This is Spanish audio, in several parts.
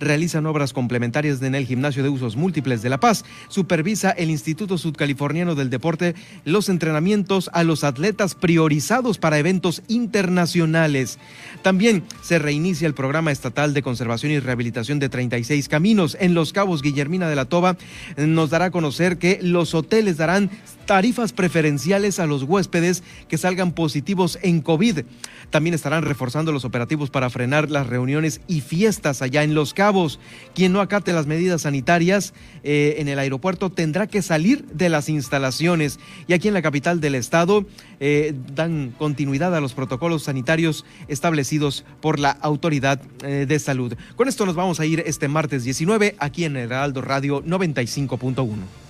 realizan obras complementarias en el Gimnasio de Usos Múltiples de La Paz. Supervisa el Instituto Sudcaliforniano del Deporte los entrenamientos a los atletas priorizados para eventos internacionales. También se reinicia el programa estatal de conservación y rehabilitación de 36 caminos. En Los Cabos, Guillermina de la Toba nos dará a conocer que los hoteles darán tarifas preferenciales a los huéspedes que salgan positivos en COVID. También estarán reforzando los operativos para frenar las reuniones y fiestas allá en Los Cabos. Quien no acate las medidas sanitarias eh, en el aeropuerto tendrá que salir de las instalaciones. Y aquí en la capital del estado eh, dan continuidad a los protocolos sanitarios establecidos por la autoridad eh, de salud. Con esto nos vamos a ir este martes 19 aquí en Heraldo Radio 95.1.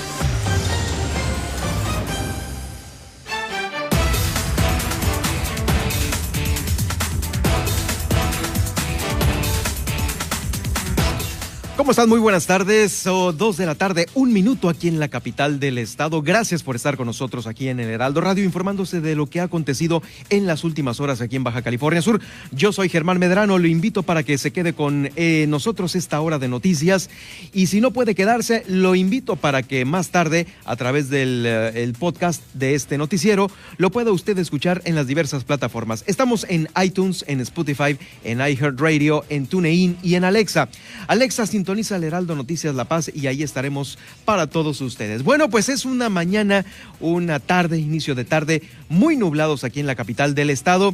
¿Cómo están? Muy buenas tardes. O dos de la tarde, un minuto aquí en la capital del estado. Gracias por estar con nosotros aquí en el Heraldo Radio, informándose de lo que ha acontecido en las últimas horas aquí en Baja California Sur. Yo soy Germán Medrano, lo invito para que se quede con eh, nosotros esta hora de noticias. Y si no puede quedarse, lo invito para que más tarde, a través del eh, podcast de este noticiero, lo pueda usted escuchar en las diversas plataformas. Estamos en iTunes, en Spotify, en iHeartRadio, en TuneIn y en Alexa. Alexa, sintoniza sintoniza el Heraldo Noticias La Paz y ahí estaremos para todos ustedes. Bueno, pues es una mañana, una tarde, inicio de tarde, muy nublados aquí en la capital del estado.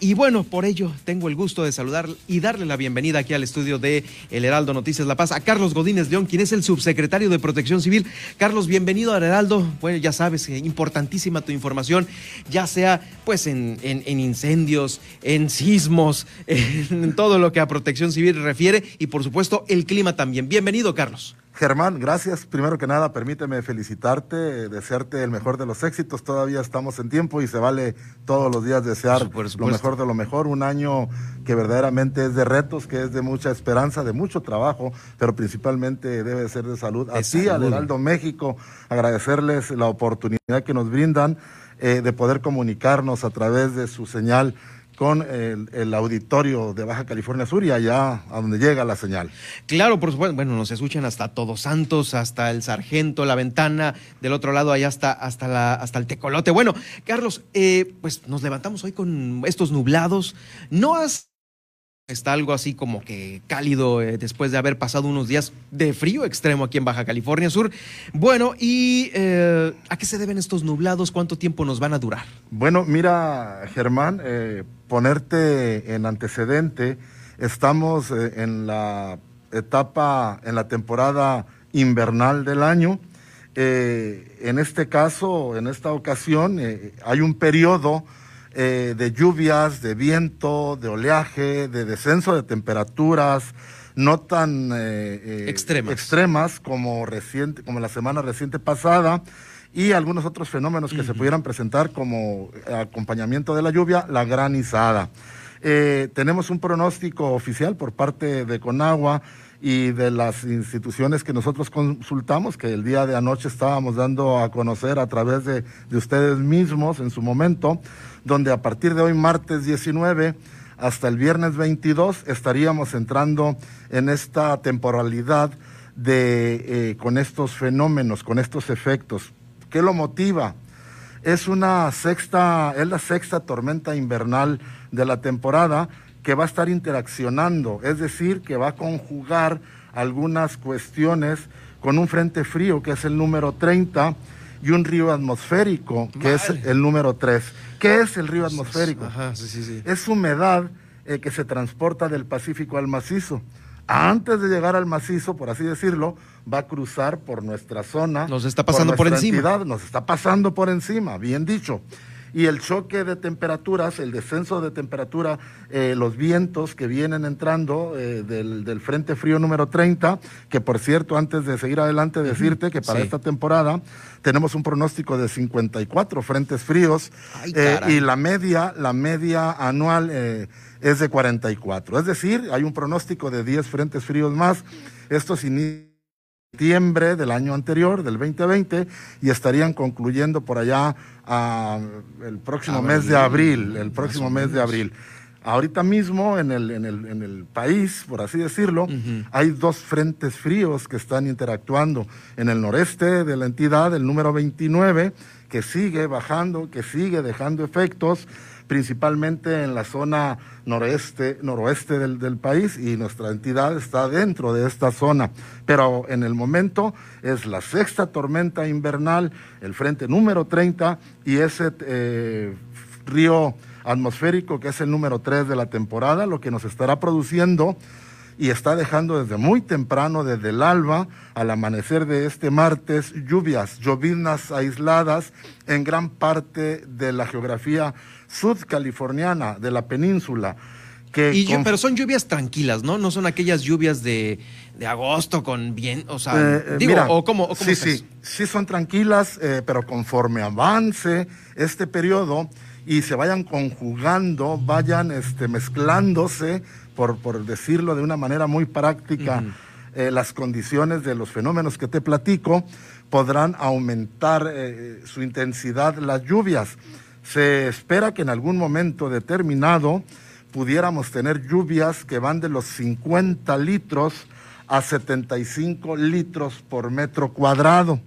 Y bueno, por ello tengo el gusto de saludar y darle la bienvenida aquí al estudio de El Heraldo Noticias La Paz a Carlos Godínez León, quien es el subsecretario de Protección Civil. Carlos, bienvenido al Heraldo. Bueno, ya sabes, eh, importantísima tu información, ya sea pues en, en incendios, en sismos, en todo lo que a Protección Civil refiere y por supuesto el clima también. Bienvenido, Carlos. Germán, gracias. Primero que nada, permíteme felicitarte, desearte el mejor de los éxitos. Todavía estamos en tiempo y se vale todos los días desear lo mejor de lo mejor. Un año que verdaderamente es de retos, que es de mucha esperanza, de mucho trabajo, pero principalmente debe ser de salud. Así, al Heraldo México, agradecerles la oportunidad que nos brindan eh, de poder comunicarnos a través de su señal con el, auditorio de Baja California Sur y allá a donde llega la señal. Claro, por supuesto. Bueno, nos escuchan hasta Todos Santos, hasta el Sargento, la ventana, del otro lado allá hasta, hasta, la, hasta el Tecolote. Bueno, Carlos, eh, pues nos levantamos hoy con estos nublados. ¿No has Está algo así como que cálido eh, después de haber pasado unos días de frío extremo aquí en Baja California Sur. Bueno, ¿y eh, a qué se deben estos nublados? ¿Cuánto tiempo nos van a durar? Bueno, mira, Germán, eh, ponerte en antecedente, estamos en la etapa, en la temporada invernal del año. en este caso, en esta ocasión, hay un periodo eh, de lluvias, de viento, de oleaje, de descenso de temperaturas, no tan eh, eh, extremas. extremas, como, reciente, como la semana reciente pasada y algunos otros fenómenos que se pudieran presentar como acompañamiento de la lluvia, la granizada. tenemos un pronóstico oficial por parte de Conagua y de las instituciones que nosotros consultamos, que el día de anoche estábamos dando a conocer a través de, de ustedes mismos en su momento, donde a partir de hoy, martes 19, hasta el viernes 22, estaríamos entrando en esta temporalidad de, eh, con estos fenómenos, con estos efectos. ¿Qué lo motiva? Es una sexta, es la sexta tormenta invernal de la temporada que va a estar interaccionando, es decir, que va a conjugar algunas cuestiones con un frente frío, que es el número 30, y un río atmosférico, que es el número 3. ¿Qué es el río atmosférico? Es humedad eh, que se transporta del Pacífico al macizo. Antes de llegar al macizo, por así decirlo, va a cruzar por nuestra zona. Nos está pasando por, encima. nos está pasando por encima, bien dicho. y el choque de temperaturas, el descenso de temperatura, eh, los vientos que vienen entrando eh, del, Frente Frío número 30, que por cierto, antes de seguir adelante, decirte que para esta temporada tenemos un pronóstico de 54 frentes fríos eh, y la media, la media anual es de 44. Es decir, hay un pronóstico de 10 frentes fríos más. Esto significa septiembre del año anterior, del 2020, y estarían concluyendo por allá ah, el próximo mes de abril, el próximo mes de abril. Ahorita mismo en el, en el, en el país, por así decirlo, hay dos frentes fríos que están interactuando. En el noreste de la entidad, el número 29, que sigue bajando, que sigue dejando efectos principalmente en la zona noreste, noroeste del, país y nuestra entidad está dentro de esta zona. Pero en el momento es la sexta tormenta invernal, el frente número 30 y ese eh, río atmosférico que es el número 3 de la temporada, lo que nos estará produciendo y está dejando desde muy temprano, desde el alba al amanecer de este martes, lluvias, lloviznas aisladas en gran parte de la geografía sudcaliforniana, de la península. Que Pero son lluvias tranquilas, ¿no? No son aquellas lluvias de, agosto con bien, o sea, eh, eh, digo, o cómo, sí, sí, sí son tranquilas, eh, pero conforme avance este periodo y se vayan conjugando, vayan este, mezclándose, por, por decirlo de una manera muy práctica, las condiciones de los fenómenos que te platico, podrán aumentar su intensidad las lluvias. Se espera que en algún momento determinado pudiéramos tener lluvias que van de los 50 litros a 75 litros por metro cuadrado.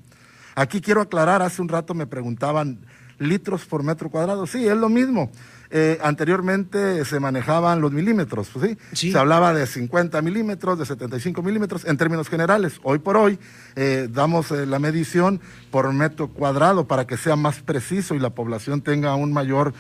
Aquí quiero aclarar, hace un rato me preguntaban, ¿litros por metro cuadrado? Sí, es lo mismo. Eh, anteriormente se manejaban los milímetros, pues ¿sí? Se hablaba de 50 milímetros, de 75 milímetros en términos generales. Hoy por hoy eh, damos eh, la medición por metro cuadrado para que sea más preciso y la población tenga un mayor,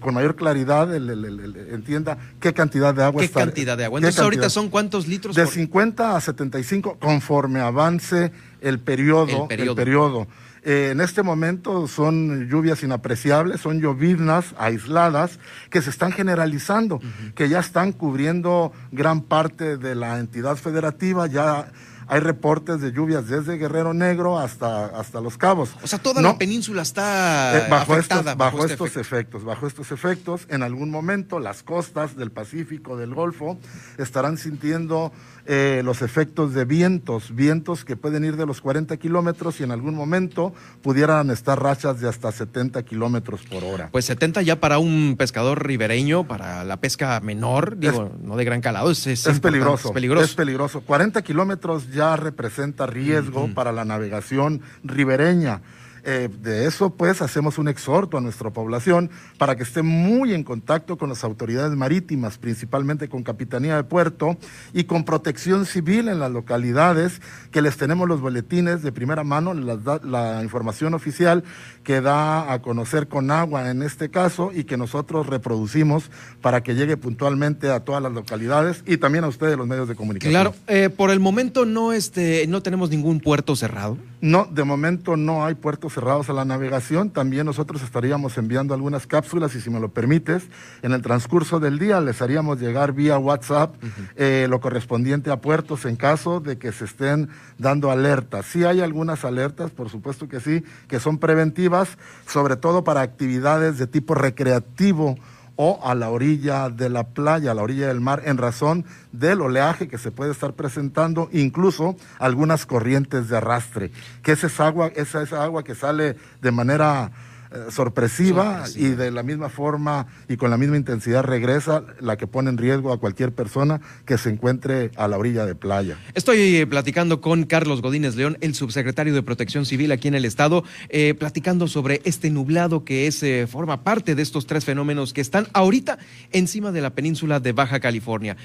con mayor claridad, entienda qué cantidad de agua ¿Qué cantidad de agua? Entonces ahorita son cuántos litros? De 50 a 75 conforme avance el periodo. El periodo. Eh, en este momento son lluvias inapreciables, son lloviznas aisladas que se están generalizando, que ya están cubriendo gran parte de la entidad federativa, ya hay reportes de lluvias desde Guerrero Negro hasta, hasta Los Cabos. O sea, toda la península está eh, bajo estos, bajo, este estos efectos. Bajo estos efectos, en algún momento las costas del Pacífico, del Golfo, estarán sintiendo eh, los efectos de vientos, vientos que pueden ir de los 40 kilómetros y en algún momento pudieran estar rachas de hasta 70 kilómetros por hora. Pues 70 ya para un pescador ribereño, para la pesca menor, digo, no de gran calado, es, peligroso, es peligroso. Es peligroso. 40 kilómetros ya representa riesgo para la navegación ribereña. Eh, de eso, pues, hacemos un exhorto a nuestra población para que esté muy en contacto con las autoridades marítimas, principalmente con Capitanía de Puerto y con Protección Civil en las localidades, que les tenemos los boletines de primera mano, la, información oficial que da a conocer con agua en este caso y que nosotros reproducimos para que llegue puntualmente a todas las localidades y también a ustedes los medios de comunicación. Claro, eh, por el momento no, este, no tenemos ningún puerto cerrado. No, de momento no hay puertos cerrados a la navegación. También nosotros estaríamos enviando algunas cápsulas y si me lo permites, en el transcurso del día les haríamos llegar vía WhatsApp eh, lo correspondiente a puertos en caso de que se estén dando alertas. Sí hay algunas alertas, por supuesto que sí, que son preventivas, sobre todo para actividades de tipo recreativo o a la orilla de la playa, a la orilla del mar, en razón del oleaje que se puede estar presentando, incluso algunas corrientes de arrastre, que esa es agua, esa es agua que sale de manera eh, sorpresiva, y de la misma forma y con la misma intensidad regresa, la que pone en riesgo a cualquier persona que se encuentre a la orilla de playa. Estoy eh, platicando con Carlos Godínez León, el subsecretario de Protección Civil aquí en el Estado, eh, platicando sobre este nublado que es, forma parte de estos tres fenómenos que están ahorita encima de la península de Baja California.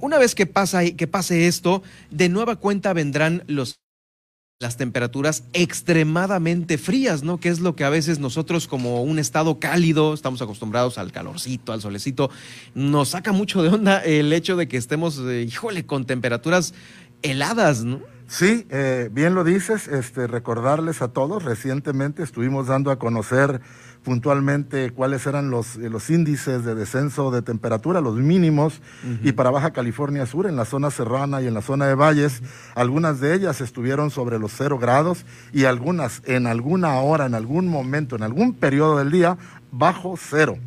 una vez que, pasa, que pase esto, de nueva cuenta vendrán los las temperaturas extremadamente frías, ¿no? Que es lo que a veces nosotros como un estado cálido, estamos acostumbrados al calorcito, al solecito, nos saca mucho de onda el hecho de que estemos, eh, híjole, con temperaturas heladas, ¿no? Sí, eh, bien lo dices, este, recordarles a todos, recientemente estuvimos dando a conocer puntualmente cuáles eran los, eh, los índices de descenso de temperatura, los mínimos, y para Baja California Sur, en la zona serrana y en la zona de valles, algunas de ellas estuvieron sobre los cero grados y algunas en alguna hora, en algún momento, en algún periodo del día, bajo cero.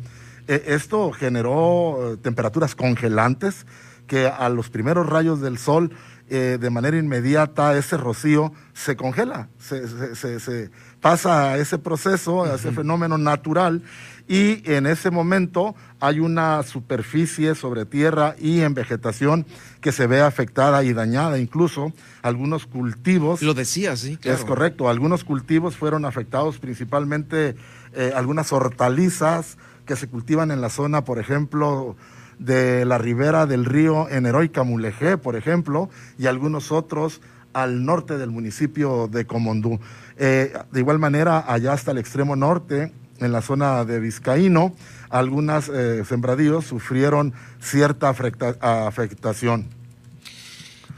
E, esto generó eh, temperaturas congelantes que a los primeros rayos del sol, eh, de manera inmediata, ese rocío se congela, se, pasa a ese proceso, a ese fenómeno natural, y en ese momento hay una superficie sobre tierra y en vegetación que se ve afectada y dañada, incluso algunos cultivos. Lo decía, sí. Claro. Es correcto, algunos cultivos fueron afectados principalmente eh, algunas hortalizas que se cultivan en la zona, por ejemplo, de la ribera del río en Heroica Mulegé, por ejemplo, y algunos otros al norte del municipio de Comondú. Eh, de igual manera, allá hasta el extremo norte, en la zona de Vizcaíno, algunas eh, sembradíos sufrieron cierta afectación.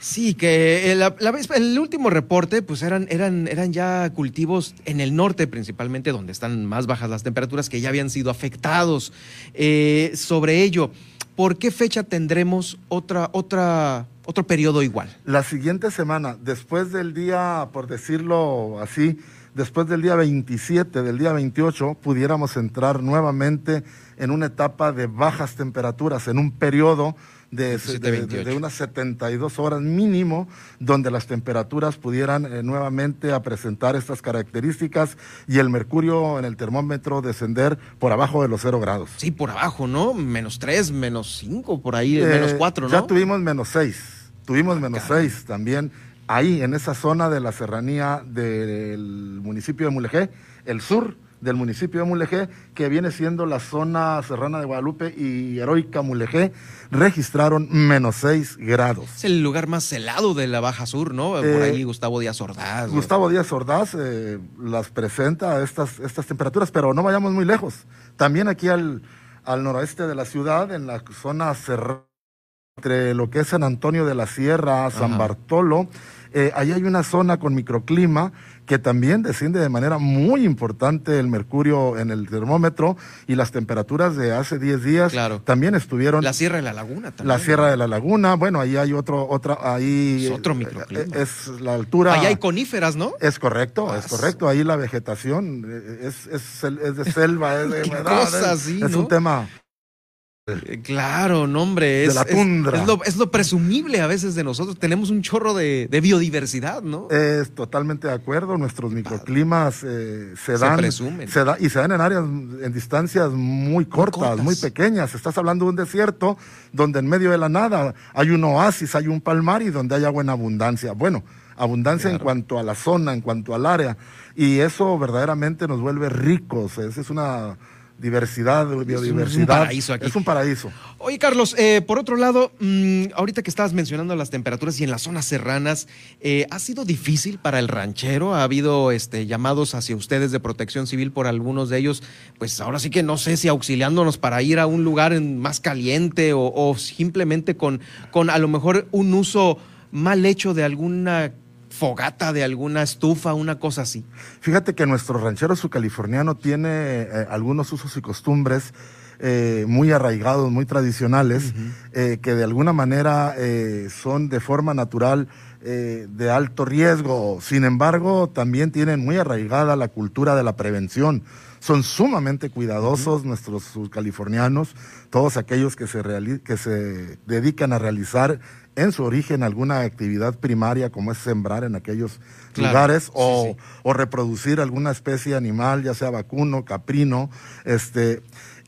Sí, que la, el último reporte, pues eran, eran, eran ya cultivos en el norte principalmente, donde están más bajas las temperaturas, que ya habían sido afectados. Eh, sobre ello, ¿por qué fecha tendremos otra, otra, otro periodo igual? La siguiente semana, después del día, por decirlo así, después del día 27, del día 28, pudiéramos entrar nuevamente en una etapa de bajas temperaturas, en un periodo de, unas 72 horas mínimo, donde las temperaturas pudieran eh, nuevamente a presentar estas características y el mercurio en el termómetro descender por abajo de los 0 grados. Sí, por abajo, ¿no? Menos 3, menos 5, por ahí, menos 4, ¿no? Ya tuvimos menos 6, tuvimos ah, menos 6 también ahí, en esa zona de la serranía del municipio de Mulegé, el sur del municipio de Mulegé, que viene siendo la zona serrana de Guadalupe y heroica Mulegé, registraron menos 6 grados. Es el lugar más helado de la Baja Sur, ¿no? Por eh, ahí Gustavo Díaz Ordaz. Gustavo Díaz Ordaz eh, las presenta estas, estas temperaturas, pero no vayamos muy lejos. También aquí al, al noroeste de la ciudad, en la zona serrana, entre lo que es San Antonio de la Sierra, San Bartolo, eh, ahí hay una zona con microclima que también desciende de manera muy importante el mercurio en el termómetro y las temperaturas de hace 10 días también estuvieron. La Sierra de la Laguna también. La Sierra de la Laguna, bueno, ahí hay otro, otra, ahí. Es otro microclima. Eh, es la altura. Ahí hay coníferas, ¿no? Es correcto, es correcto. Ahí la vegetación eh, es, es, es de selva, es de ¿Qué es un tema eh, claro, no, hombre. Es, la tundra. Es, lo, presumible a veces de nosotros. Tenemos un chorro de, biodiversidad, ¿no? Es totalmente de acuerdo. Nuestros microclimas eh, se dan. Se presumen. y se dan en áreas, en distancias muy cortas, muy, pequeñas. Estás hablando de un desierto donde en medio de la nada hay un oasis, hay un palmar y donde hay agua en abundancia. Bueno, abundancia en cuanto a la zona, en cuanto al área. Y eso verdaderamente nos vuelve ricos. Esa es una diversidad, biodiversidad. Es un paraíso aquí. Es un paraíso. Oye, Carlos, eh, por otro lado, mm, ahorita que estabas mencionando las temperaturas y en las zonas serranas, eh, ¿ha sido difícil para el ranchero? ¿Ha habido este, llamados hacia ustedes de protección civil por algunos de ellos? Pues ahora sí que no sé si auxiliándonos para ir a un lugar más caliente o, o simplemente con, con a lo mejor un uso mal hecho de alguna fogata de alguna estufa, una cosa así. Fíjate que nuestro ranchero subcaliforniano tiene eh, algunos usos y costumbres eh, muy arraigados, muy tradicionales, eh, que de alguna manera son de forma natural de alto riesgo. Sin embargo, también tienen muy arraigada la cultura de la prevención. Son sumamente cuidadosos nuestros subcalifornianos, todos aquellos que se, que se dedican a realizar en su origen alguna actividad primaria como es sembrar en aquellos lugares o, reproducir alguna especie animal, ya sea vacuno, caprino, este,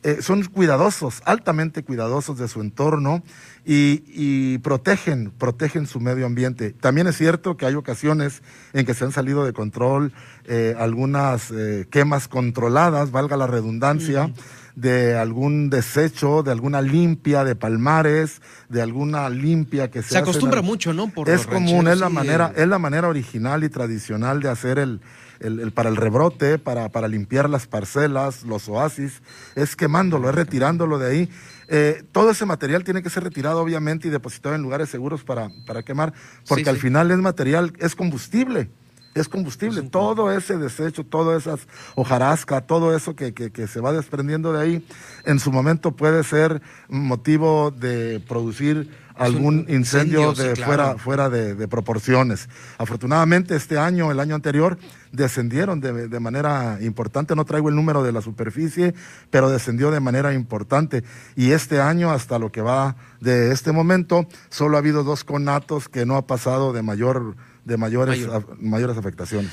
eh, son cuidadosos, altamente cuidadosos de su entorno y, protegen, protegen su medio ambiente. También es cierto que hay ocasiones en que se han salido de control eh, algunas eh, quemas controladas, valga la redundancia de algún desecho, de alguna limpia de palmares, de alguna limpia que se, se acostumbra mucho, ¿no? es común, es la manera, es la manera original y tradicional de hacer el, el, para el rebrote, para, para limpiar las parcelas, los oasis, es quemándolo, es retirándolo de ahí. Eh, todo ese material tiene que ser retirado, obviamente, y depositado en lugares seguros para, para quemar, porque al final es material, es combustible es combustible. todo ese desecho, toda esa hojarasca, todo eso que, que, se va desprendiendo de ahí, en su momento puede ser motivo de producir algún incendio, de fuera, fuera de, proporciones. Afortunadamente este año, el año anterior, descendieron de, de, manera importante. No traigo el número de la superficie, pero descendió de manera importante. Y este año, hasta lo que va de este momento, solo ha habido dos conatos que no ha pasado de mayor de mayores, mayores afectaciones.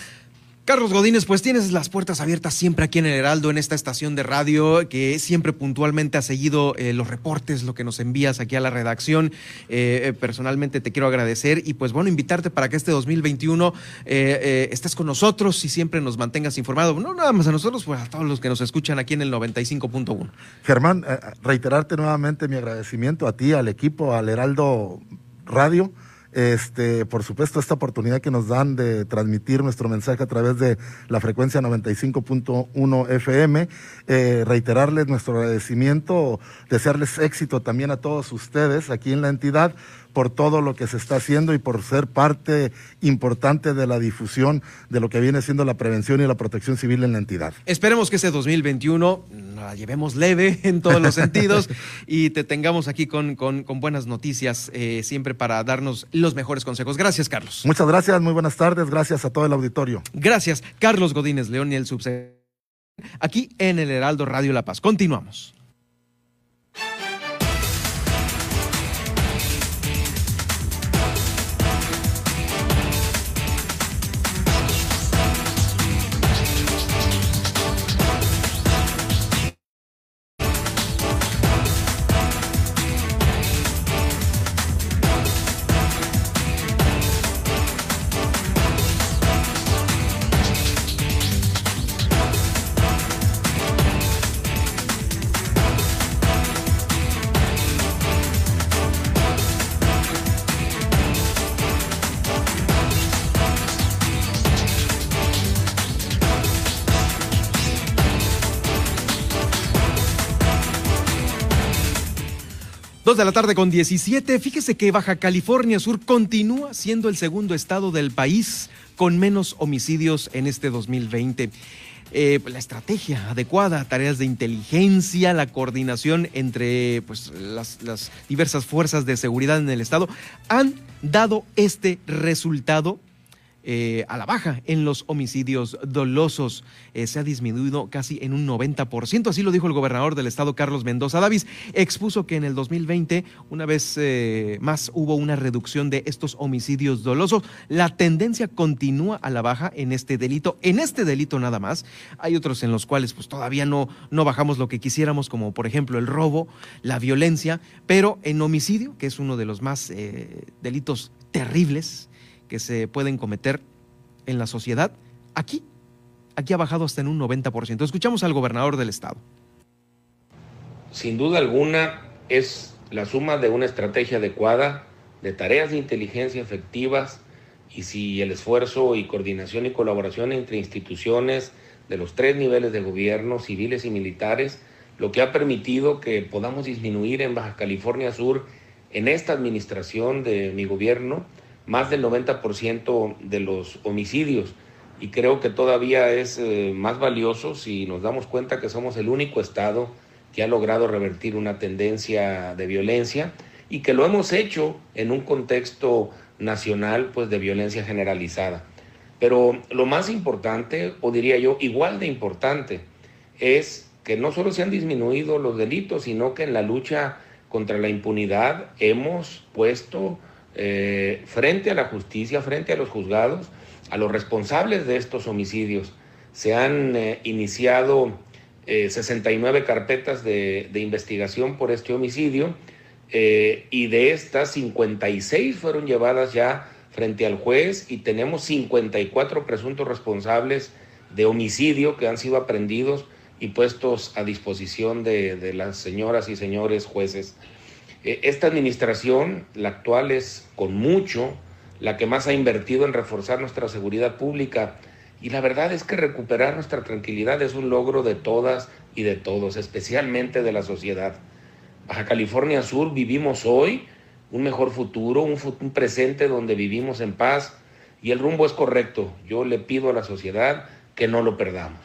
Carlos Godínez, pues tienes las puertas abiertas siempre aquí en el Heraldo, en esta estación de radio, que siempre puntualmente ha seguido eh, los reportes, lo que nos envías aquí a la redacción. Eh, eh, personalmente te quiero agradecer y pues bueno, invitarte para que este 2021 estés con nosotros y siempre nos mantengas informados. No nada más a nosotros, pues a todos los que nos escuchan aquí en el 95.1. Germán, reiterarte nuevamente mi agradecimiento a ti, al equipo, al Heraldo Radio este, por supuesto, esta oportunidad que nos dan de transmitir nuestro mensaje a través de la frecuencia 95.1 FM, eh, reiterarles nuestro agradecimiento, desearles éxito también a todos ustedes aquí en la entidad por todo lo que se está haciendo y por ser parte importante de la difusión de lo que viene siendo la prevención y la protección civil en la entidad. Esperemos que este 2021 la llevemos leve en todos los sentidos y te tengamos aquí con, con, buenas noticias eh, siempre para darnos los mejores consejos. Gracias, Carlos. Muchas gracias, muy buenas tardes, gracias a todo el auditorio. Gracias, Carlos Godínez León y el subsecretario aquí en el Heraldo Radio La Paz. Continuamos. De la tarde con 17. Fíjese que Baja California Sur continúa siendo el segundo estado del país con menos homicidios en este 2020. Eh, la estrategia adecuada, tareas de inteligencia, la coordinación entre pues, las diversas fuerzas de seguridad en el estado han dado este resultado eh, a la baja en los homicidios dolosos. Eh, se ha disminuido casi en un 90%. Así lo dijo el gobernador del estado, Carlos Mendoza Davis. Expuso que en el 2020, una vez eh, más, hubo una reducción de estos homicidios dolosos. La tendencia continúa a la baja en este delito. En este delito nada más. Hay otros en los cuales pues todavía no, no bajamos lo que quisiéramos, como por ejemplo el robo, la violencia, pero en homicidio, que es uno de los más delitos terribles, que se pueden cometer en la sociedad, aquí, aquí ha bajado hasta en un 90%. Escuchamos al gobernador del estado. Sin duda alguna es la suma de una estrategia adecuada, de tareas de inteligencia efectivas y si el esfuerzo y coordinación y colaboración entre instituciones de los tres niveles de gobierno, civiles y militares, lo que ha permitido que podamos disminuir en Baja California Sur, en esta administración de mi gobierno, más del 90% de los homicidios y creo que todavía es eh, más valioso si nos damos cuenta que somos el único estado que ha logrado revertir una tendencia de violencia y que lo hemos hecho en un contexto nacional pues de violencia generalizada. Pero lo más importante, o diría yo igual de importante, es que no solo se han disminuido los delitos, sino que en la lucha contra la impunidad hemos puesto eh, frente a la justicia, frente a los juzgados, a los responsables de estos homicidios. Se han eh, iniciado 69 eh, carpetas de, investigación por este homicidio y de estas 56 fueron llevadas ya frente al juez y tenemos 54 presuntos responsables de homicidio que han sido aprendidos y puestos a disposición de las señoras y señores jueces. Eh, esta administración, la actual, es con mucho la que más ha invertido en reforzar nuestra seguridad pública. Y la verdad es que recuperar nuestra tranquilidad es un logro de todas y de todos, especialmente de la sociedad. Baja California Sur vivimos hoy un mejor futuro, un, presente donde vivimos en paz, y el rumbo es correcto. Yo le pido a la sociedad que no lo perdamos.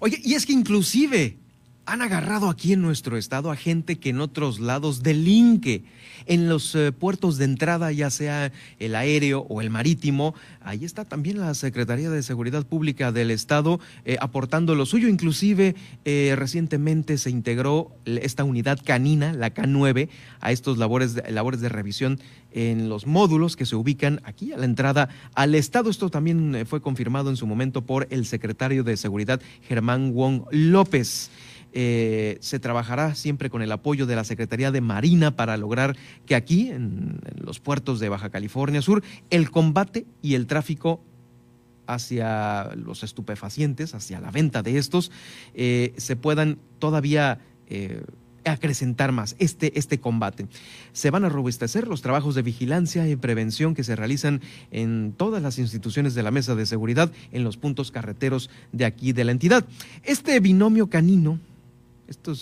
Oye, y es que inclusive han agarrado aquí en nuestro estado a gente que en otros lados delinque en los eh, puertos de entrada, ya sea el aéreo o el marítimo. Ahí está también la Secretaría de Seguridad Pública del Estado eh, aportando lo suyo. Inclusive eh, recientemente se integró esta unidad canina, la K9, a estos labores labores de revisión en los módulos que se ubican aquí a la entrada al Estado. Esto también fue confirmado en su momento por el secretario de Seguridad, Germán Wong López. Eh, se trabajará siempre con el apoyo de la Secretaría de Marina para lograr que aquí, en, los puertos de Baja California Sur, el combate y el tráfico hacia los estupefacientes, hacia la venta de estos, eh, se puedan todavía eh, acrecentar más este, este combate. Se van a robustecer los trabajos de vigilancia y prevención que se realizan en todas las instituciones de la mesa de seguridad en los puntos carreteros de aquí de la entidad. Este binomio canino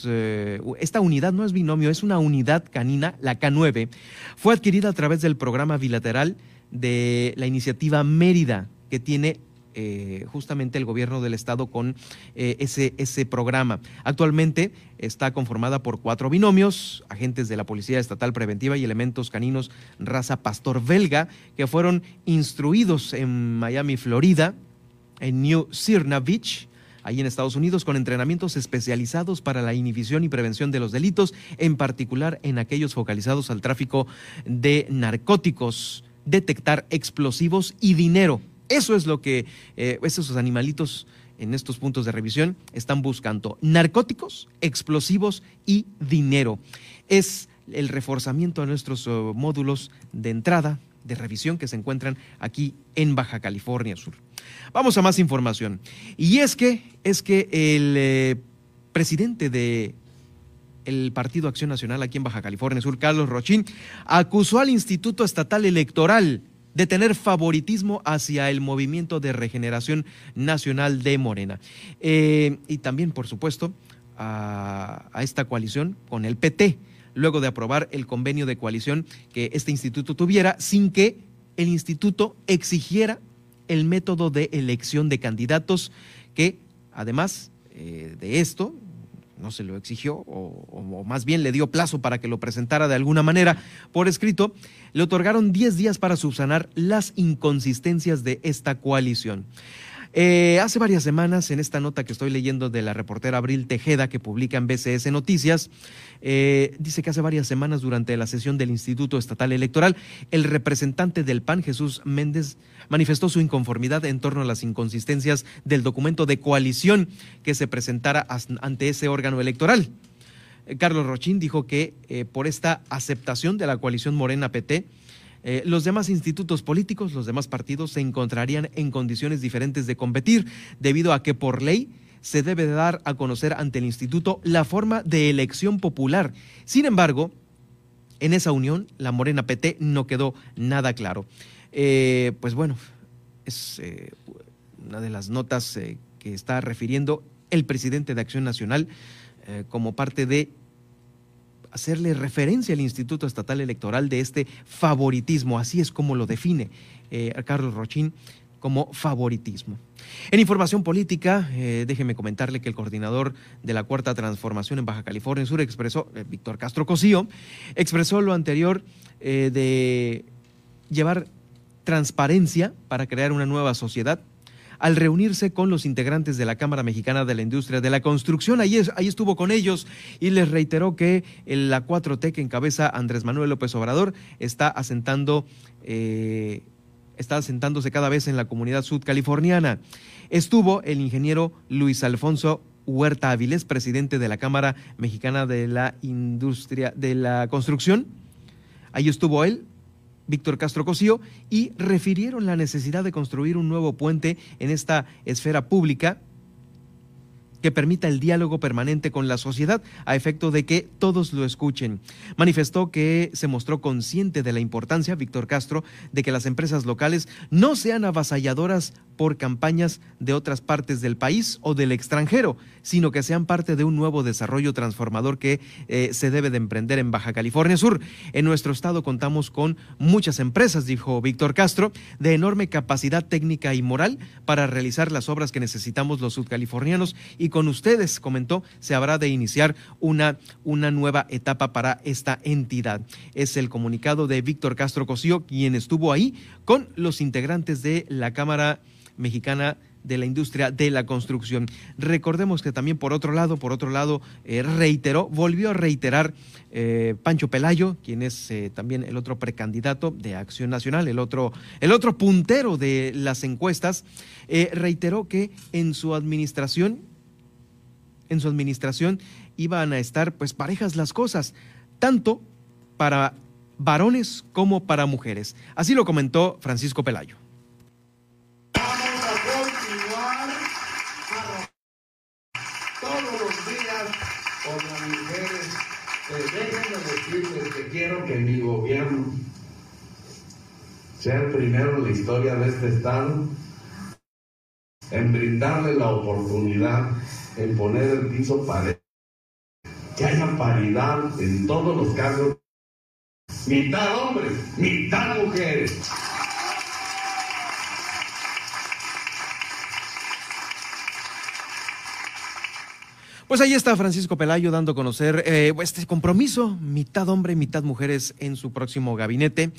eh, esta unidad no es binomio, es una unidad canina, la K9, fue adquirida a través del programa bilateral de la iniciativa Mérida, que tiene eh, justamente el gobierno del estado con eh, ese, ese programa. Actualmente está conformada por cuatro binomios, agentes de la Policía Estatal Preventiva y elementos caninos raza pastor belga, que fueron instruidos en Miami, Florida, en New Sirna Beach, ahí en Estados Unidos con entrenamientos especializados para la inhibición y prevención de los delitos, en particular en aquellos focalizados al tráfico de narcóticos, detectar explosivos y dinero. Eso es lo que eh, esos animalitos en estos puntos de revisión están buscando. Narcóticos, explosivos y dinero. Es el reforzamiento de nuestros oh, módulos de entrada, de revisión que se encuentran aquí en Baja California Sur. Vamos a más información. Y es que, es que el eh, presidente de el Partido Acción Nacional aquí en Baja California Sur, Carlos Rochín, acusó al Instituto Estatal Electoral de tener favoritismo hacia el movimiento de regeneración nacional de Morena. Eh, y también, por supuesto, a, a esta coalición con el PT, luego de aprobar el convenio de coalición que este instituto tuviera, sin que el instituto exigiera el método de elección de candidatos que además eh, de esto no se lo exigió o, más bien le dio plazo para que lo presentara de alguna manera por escrito, le otorgaron 10 días para subsanar las inconsistencias de esta coalición. Eh, hace varias semanas, en esta nota que estoy leyendo de la reportera Abril Tejeda, que publica en BCS Noticias, eh, dice que hace varias semanas, durante la sesión del Instituto Estatal Electoral, el representante del PAN, Jesús Méndez, manifestó su inconformidad en torno a las inconsistencias del documento de coalición que se presentara ante ese órgano electoral. Eh, Carlos Rochín dijo que por esta aceptación de la coalición Morena PT, eh, los demás institutos políticos, los demás partidos se encontrarían en condiciones diferentes de competir, debido a que por ley se debe dar a conocer ante el instituto la forma de elección popular. Sin embargo, en esa unión, la Morena PT no quedó nada claro. Eh, pues bueno, es eh, una de las notas que está refiriendo el presidente de Acción Nacional como parte de hacerle referencia al Instituto Estatal Electoral de este favoritismo, así es como lo define eh, Carlos Rochín como favoritismo. En información política, eh, déjeme comentarle que el coordinador de la Cuarta Transformación en Baja California Sur expresó, eh, Víctor Castro Cosío, expresó lo anterior de llevar transparencia para crear una nueva sociedad al reunirse con los integrantes de la Cámara Mexicana de la Industria de la Construcción. Ahí, estuvo con ellos y les reiteró que la 4T que encabeza Andrés Manuel López Obrador está asentando, eh, está asentándose cada vez en la comunidad sudcaliforniana. Estuvo el ingeniero Luis Alfonso Huerta Avilés, presidente de la Cámara Mexicana de la Industria de la Construcción. Ahí estuvo él, Víctor Castro Cosío, y refirieron la necesidad de construir un nuevo puente en esta esfera pública que permita el diálogo permanente con la sociedad a efecto de que todos lo escuchen. Manifestó que se mostró consciente de la importancia, Víctor Castro, de que las empresas locales no sean avasalladoras por campañas de otras partes del país o del extranjero, sino que sean parte de un nuevo desarrollo transformador que eh, se debe de emprender en Baja California Sur. En nuestro estado contamos con muchas empresas, dijo Víctor Castro, de enorme capacidad técnica y moral para realizar las obras que necesitamos los sudcalifornianos y con ustedes, comentó, se habrá de iniciar una, una nueva etapa para esta entidad. Es el comunicado de Víctor Castro Cosío, quien estuvo ahí con los integrantes de la Cámara Mexicana de la industria de la construcción. Recordemos que también por otro lado, por otro lado, eh, reiteró, volvió a reiterar eh, Pancho Pelayo, quien es eh, también el otro precandidato de Acción Nacional, el otro, el otro puntero de las encuestas, reiteró que en su administración, en su administración iban a estar pues parejas las cosas, tanto para varones como para mujeres. Así lo comentó Francisco Pelayo. decirles que quiero que mi gobierno sea el primero en la historia de este Estado en brindarle la oportunidad, en poner el piso para que haya paridad en todos los casos, mitad hombres, mitad mujeres. Pues ahí está Francisco Pelayo dando a conocer eh, este compromiso, mitad hombre, mitad mujeres en su próximo gabinete,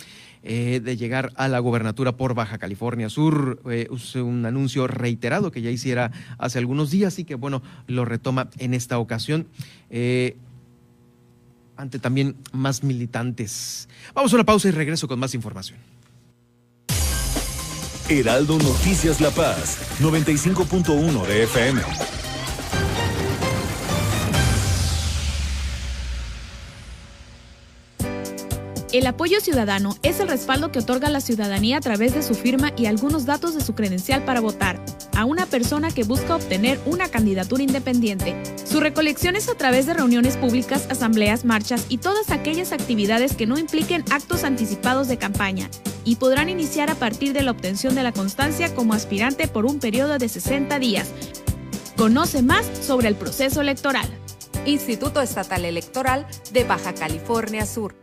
eh, de llegar a la gobernatura por Baja California Sur. Eh, un anuncio reiterado que ya hiciera hace algunos días y que, bueno, lo retoma en esta ocasión. ante también más militantes. Vamos a una pausa y regreso con más información. Heraldo Noticias La Paz, 95.1 de FM. El apoyo ciudadano es el respaldo que otorga la ciudadanía a través de su firma y algunos datos de su credencial para votar a una persona que busca obtener una candidatura independiente. Su recolección es a través de reuniones públicas, asambleas, marchas y todas aquellas actividades que no impliquen actos anticipados de campaña y podrán iniciar a partir de la obtención de la constancia como aspirante por un periodo de 60 días. Conoce más sobre el proceso electoral. Instituto Estatal Electoral de Baja California Sur.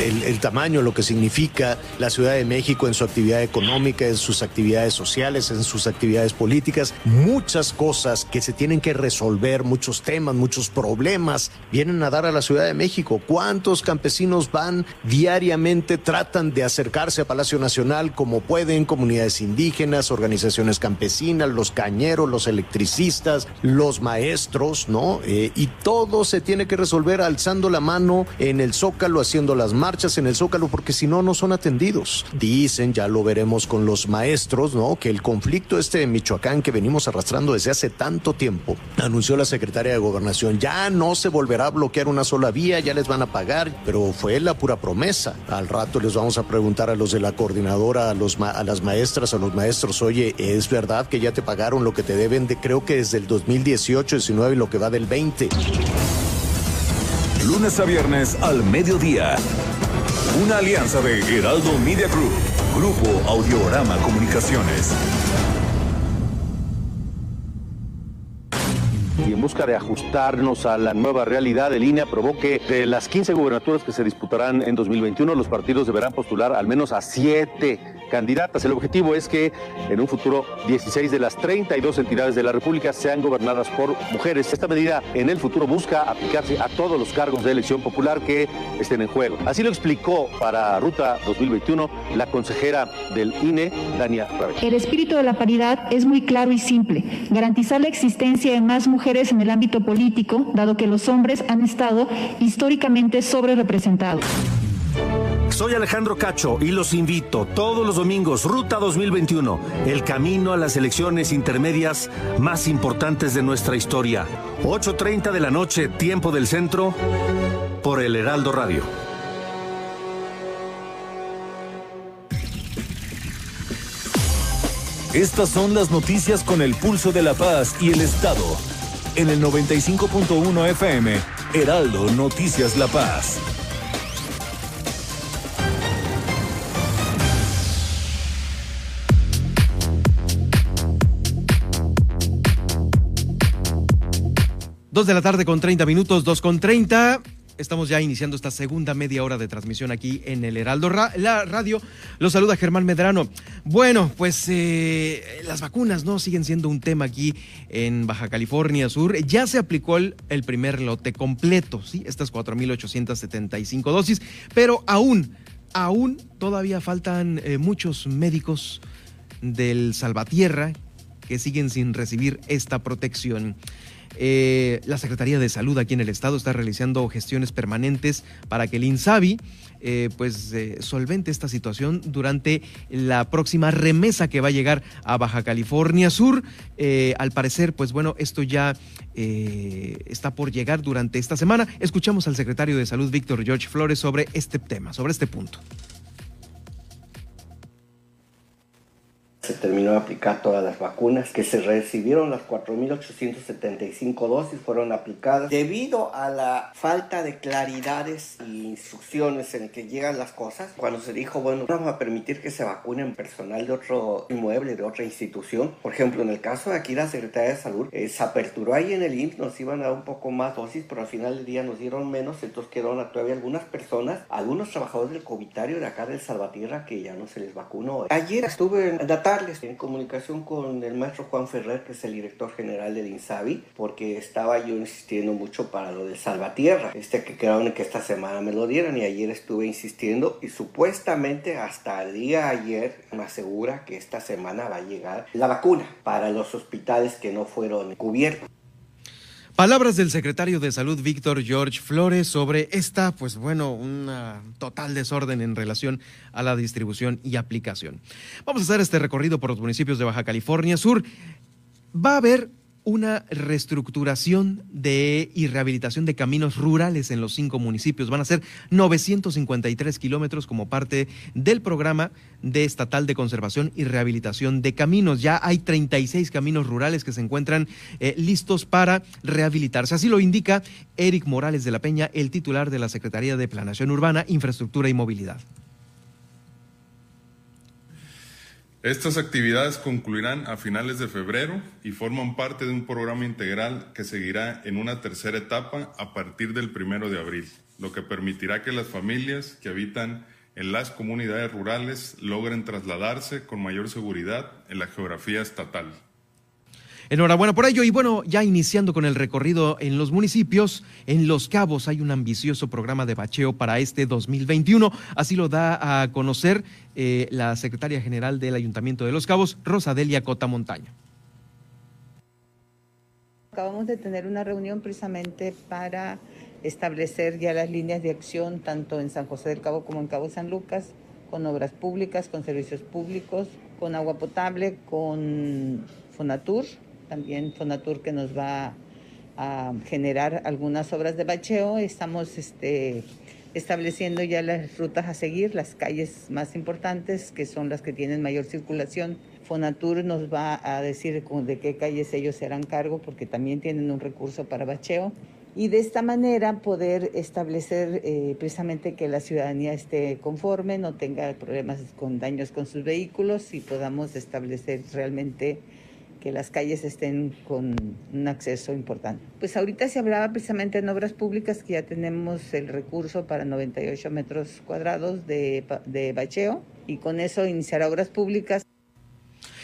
el, tamaño, lo que significa la Ciudad de México en su actividad económica, en sus actividades sociales, en sus actividades políticas, muchas cosas que se tienen que resolver, muchos temas, muchos problemas vienen a dar a la Ciudad de México. ¿Cuántos campesinos van diariamente, tratan de acercarse a Palacio Nacional como pueden, comunidades indígenas, organizaciones campesinas, los cañeros, los electricistas, los maestros, ¿no? Eh, y todo se tiene que resolver alzando la mano en el zócalo, haciendo las manos marchas en el Zócalo porque si no, no son atendidos. Dicen, ya lo veremos con los maestros, ¿no? Que el conflicto este de Michoacán que venimos arrastrando desde hace tanto tiempo, anunció la secretaria de Gobernación, ya no se volverá a bloquear una sola vía, ya les van a pagar, pero fue la pura promesa. Al rato les vamos a preguntar a los de la coordinadora, a, los a las maestras, a los maestros, oye, ¿es verdad que ya te pagaron lo que te deben de, creo que desde el 2018, 19 y lo que va del 20? Lunes a viernes al mediodía. Una alianza de Heraldo Media Group, Grupo Audiorama Comunicaciones. y en busca de ajustarnos a la nueva realidad, el INE aprobó que de las 15 gubernaturas que se disputarán en 2021, los partidos deberán postular al menos a 7 candidatas. El objetivo es que en un futuro 16 de las 32 entidades de la República sean gobernadas por mujeres. Esta medida en el futuro busca aplicarse a todos los cargos de elección popular que estén en juego. Así lo explicó para Ruta 2021 la consejera del INE, Dania Ravel. El espíritu de la paridad es muy claro y simple. Garantizar la existencia de más mujeres en el ámbito político, dado que los hombres han estado históricamente sobre representados. Soy Alejandro Cacho y los invito todos los domingos, Ruta 2021, el camino a las elecciones intermedias más importantes de nuestra historia. 8.30 de la noche, tiempo del centro, por el Heraldo Radio. Estas son las noticias con el pulso de la paz y el Estado. En el 95.1 FM, Heraldo Noticias La Paz. De la tarde con 30 minutos, dos con 30. Estamos ya iniciando esta segunda media hora de transmisión aquí en el Heraldo la Radio. Los saluda Germán Medrano. Bueno, pues eh, las vacunas no siguen siendo un tema aquí en Baja California Sur. Ya se aplicó el, primer lote completo, ¿sí? Estas 4.875 dosis, pero aún, aún todavía faltan eh, muchos médicos del Salvatierra que siguen sin recibir esta protección. Eh, la Secretaría de Salud aquí en el estado está realizando gestiones permanentes para que el INSABI eh, pues eh, solvente esta situación durante la próxima remesa que va a llegar a Baja California Sur. al parecer, pues bueno, esto ya está por llegar durante esta semana. Escuchamos al secretario de Salud, Víctor George Flores, sobre este tema, sobre este punto. Se terminó de aplicar todas las vacunas, que se recibieron las 4.875 dosis, fueron aplicadas. Debido a la falta de claridades y instrucciones en que llegan las cosas, cuando se dijo, bueno, vamos a permitir que se vacunen personal de otro inmueble, de otra institución, por ejemplo, en el caso de aquí la Secretaría de Salud, eh, se aperturó ahí en el IMSS, nos iban a dar un poco más dosis, pero al final del día nos dieron menos, entonces quedaron todavía algunas personas, algunos trabajadores del covitario de acá del Salvatierra que ya no se les vacunó. Ayer estuve en la tarde en comunicación con el maestro Juan Ferrer, que es el director general del INSABI, porque estaba yo insistiendo mucho para lo del Salvatierra, este que quedaron que esta semana me lo dieran y ayer estuve insistiendo y supuestamente hasta el día ayer me asegura que esta semana va a llegar la vacuna para los hospitales que no fueron cubiertos. Palabras del secretario de Salud Víctor George Flores sobre esta, pues bueno, un total desorden en relación a la distribución y aplicación. Vamos a hacer este recorrido por los municipios de Baja California Sur. Va a haber una reestructuración de y rehabilitación de caminos rurales en los cinco municipios. Van a ser 953 kilómetros como parte del programa de estatal de conservación y rehabilitación de caminos. Ya hay 36 caminos rurales que se encuentran eh, listos para rehabilitarse. Así lo indica Eric Morales de la Peña, el titular de la Secretaría de Planación Urbana, Infraestructura y Movilidad. Estas actividades concluirán a finales de febrero y forman parte de un programa integral que seguirá en una tercera etapa a partir del primero de abril, lo que permitirá que las familias que habitan en las comunidades rurales logren trasladarse con mayor seguridad en la geografía estatal. Enhorabuena por ello y bueno, ya iniciando con el recorrido en los municipios, en Los Cabos hay un ambicioso programa de bacheo para este 2021, así lo da a conocer eh, la secretaria general del Ayuntamiento de Los Cabos, Rosadelia Cota Montaña. Acabamos de tener una reunión precisamente para establecer ya las líneas de acción tanto en San José del Cabo como en Cabo San Lucas, con obras públicas, con servicios públicos, con agua potable, con Fonatur, también Fonatur que nos va a generar algunas obras de bacheo. Estamos este, estableciendo ya las rutas a seguir, las calles más importantes, que son las que tienen mayor circulación. Fonatur nos va a decir de qué calles ellos se harán cargo, porque también tienen un recurso para bacheo. Y de esta manera poder establecer eh, precisamente que la ciudadanía esté conforme, no tenga problemas con daños con sus vehículos y podamos establecer realmente que las calles estén con un acceso importante. Pues ahorita se hablaba precisamente en obras públicas que ya tenemos el recurso para 98 metros cuadrados de, de bacheo y con eso iniciar obras públicas.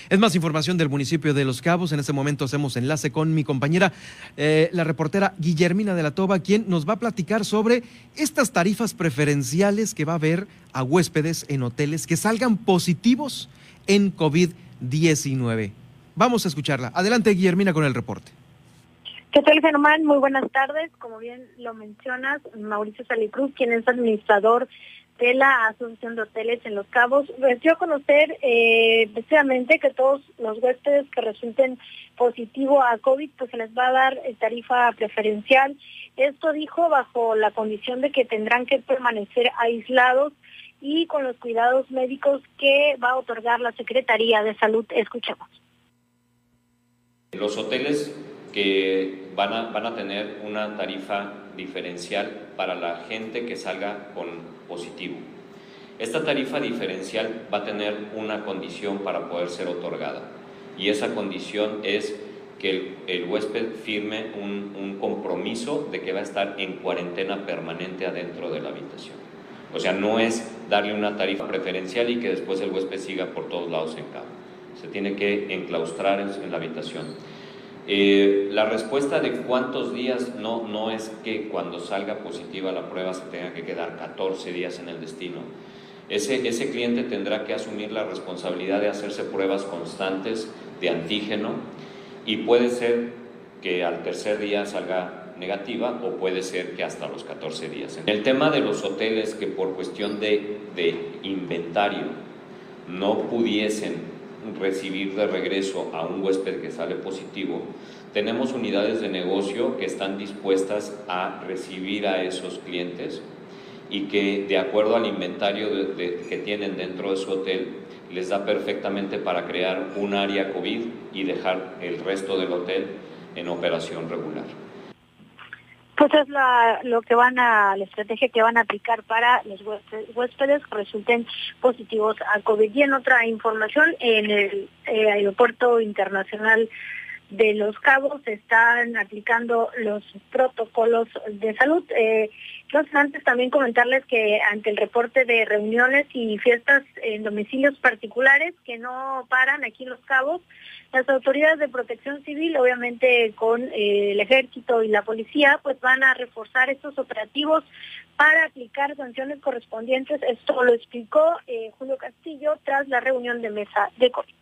Es más información del municipio de Los Cabos. En este momento hacemos enlace con mi compañera, eh, la reportera Guillermina de la Toba, quien nos va a platicar sobre estas tarifas preferenciales que va a haber a huéspedes en hoteles que salgan positivos en COVID-19. Vamos a escucharla. Adelante, Guillermina, con el reporte. ¿Qué tal, Germán? Muy buenas tardes. Como bien lo mencionas, Mauricio Salicruz, quien es administrador de la Asociación de Hoteles en Los Cabos, dio a conocer eh, precisamente que todos los huéspedes que resulten positivo a COVID, pues se les va a dar eh, tarifa preferencial. Esto dijo bajo la condición de que tendrán que permanecer aislados y con los cuidados médicos que va a otorgar la Secretaría de Salud. Escuchemos. Los hoteles que van a, van a tener una tarifa diferencial para la gente que salga con positivo. Esta tarifa diferencial va a tener una condición para poder ser otorgada y esa condición es que el, huésped firme un, un, compromiso de que va a estar en cuarentena permanente adentro de la habitación. O sea, no es darle una tarifa preferencial y que después el huésped siga por todos lados en cabo. Se tiene que enclaustrar en, en la habitación. Eh, la respuesta de cuántos días no, no es que cuando salga positiva la prueba se tenga que quedar 14 días en el destino. Ese, ese cliente tendrá que asumir la responsabilidad de hacerse pruebas constantes de antígeno y puede ser que al tercer día salga negativa o puede ser que hasta los 14 días. El tema de los hoteles que por cuestión de, de inventario no pudiesen recibir de regreso a un huésped que sale positivo, tenemos unidades de negocio que están dispuestas a recibir a esos clientes y que de acuerdo al inventario que tienen dentro de su hotel, les da perfectamente para crear un área COVID y dejar el resto del hotel en operación regular. Pues es la, lo que van a, la estrategia que van a aplicar para los huéspedes que resulten positivos a COVID. Y en otra información, en el eh, aeropuerto internacional de Los Cabos se están aplicando los protocolos de salud. Eh, antes también comentarles que ante el reporte de reuniones y fiestas en domicilios particulares que no paran aquí en Los Cabos, las autoridades de protección civil, obviamente con eh, el ejército y la policía, pues van a reforzar estos operativos para aplicar sanciones correspondientes. Esto lo explicó eh, Julio Castillo tras la reunión de mesa de COVID.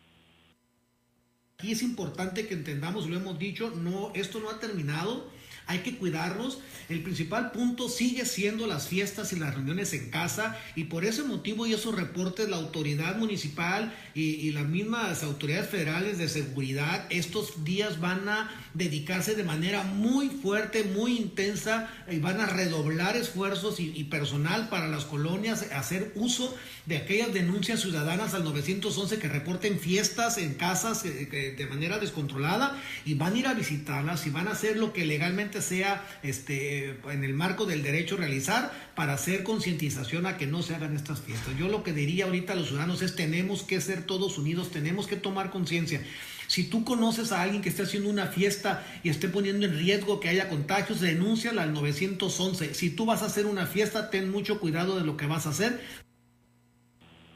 Aquí es importante que entendamos, lo hemos dicho, no, esto no ha terminado hay que cuidarnos. El principal punto sigue siendo las fiestas y las reuniones en casa y por ese motivo y esos reportes la autoridad municipal y, las mismas autoridades federales de seguridad estos días van a dedicarse de manera muy fuerte, muy intensa y van a redoblar esfuerzos y, personal para las colonias, hacer uso de aquellas denuncias ciudadanas al 911 que reporten fiestas en casas eh, de manera descontrolada y van a ir a visitarlas y van a hacer lo que legalmente sea este, en el marco del derecho realizar para hacer concientización a que no se hagan estas fiestas. Yo lo que diría ahorita a los ciudadanos es tenemos que ser todos unidos, tenemos que tomar conciencia. Si tú conoces a alguien que esté haciendo una fiesta y esté poniendo en riesgo que haya contagios, denúnciala al 911. Si tú vas a hacer una fiesta, ten mucho cuidado de lo que vas a hacer.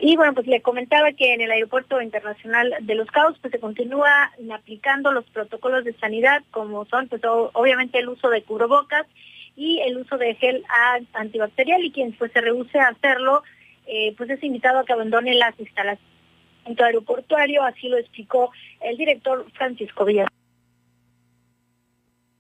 Y bueno, pues le comentaba que en el Aeropuerto Internacional de Los Cabos pues se continúa aplicando los protocolos de sanidad como son pues obviamente el uso de cubrebocas y el uso de gel antibacterial. Y quien pues se rehúse a hacerlo eh, pues es invitado a que abandone las instalaciones. Aeroportuario, así lo explicó el director Francisco Villas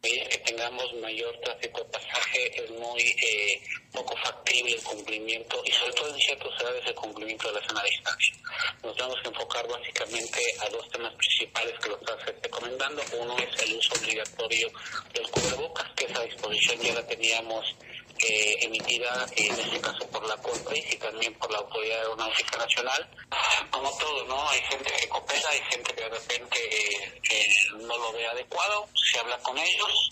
que tengamos mayor tráfico de pasaje es muy eh, poco factible el cumplimiento y sobre todo en ciertas ciudades el cumplimiento de la de distancia. Nos tenemos que enfocar básicamente a dos temas principales que lo estás recomendando. Uno es el uso obligatorio del cubrebocas, que esa disposición ya la teníamos eh, emitida en este caso por la CONPRIS y también por la Autoridad Aeronáutica Nacional. Como todo, ¿no? Hay gente que coopera, hay gente que de repente eh, no lo ve adecuado, se habla con ellos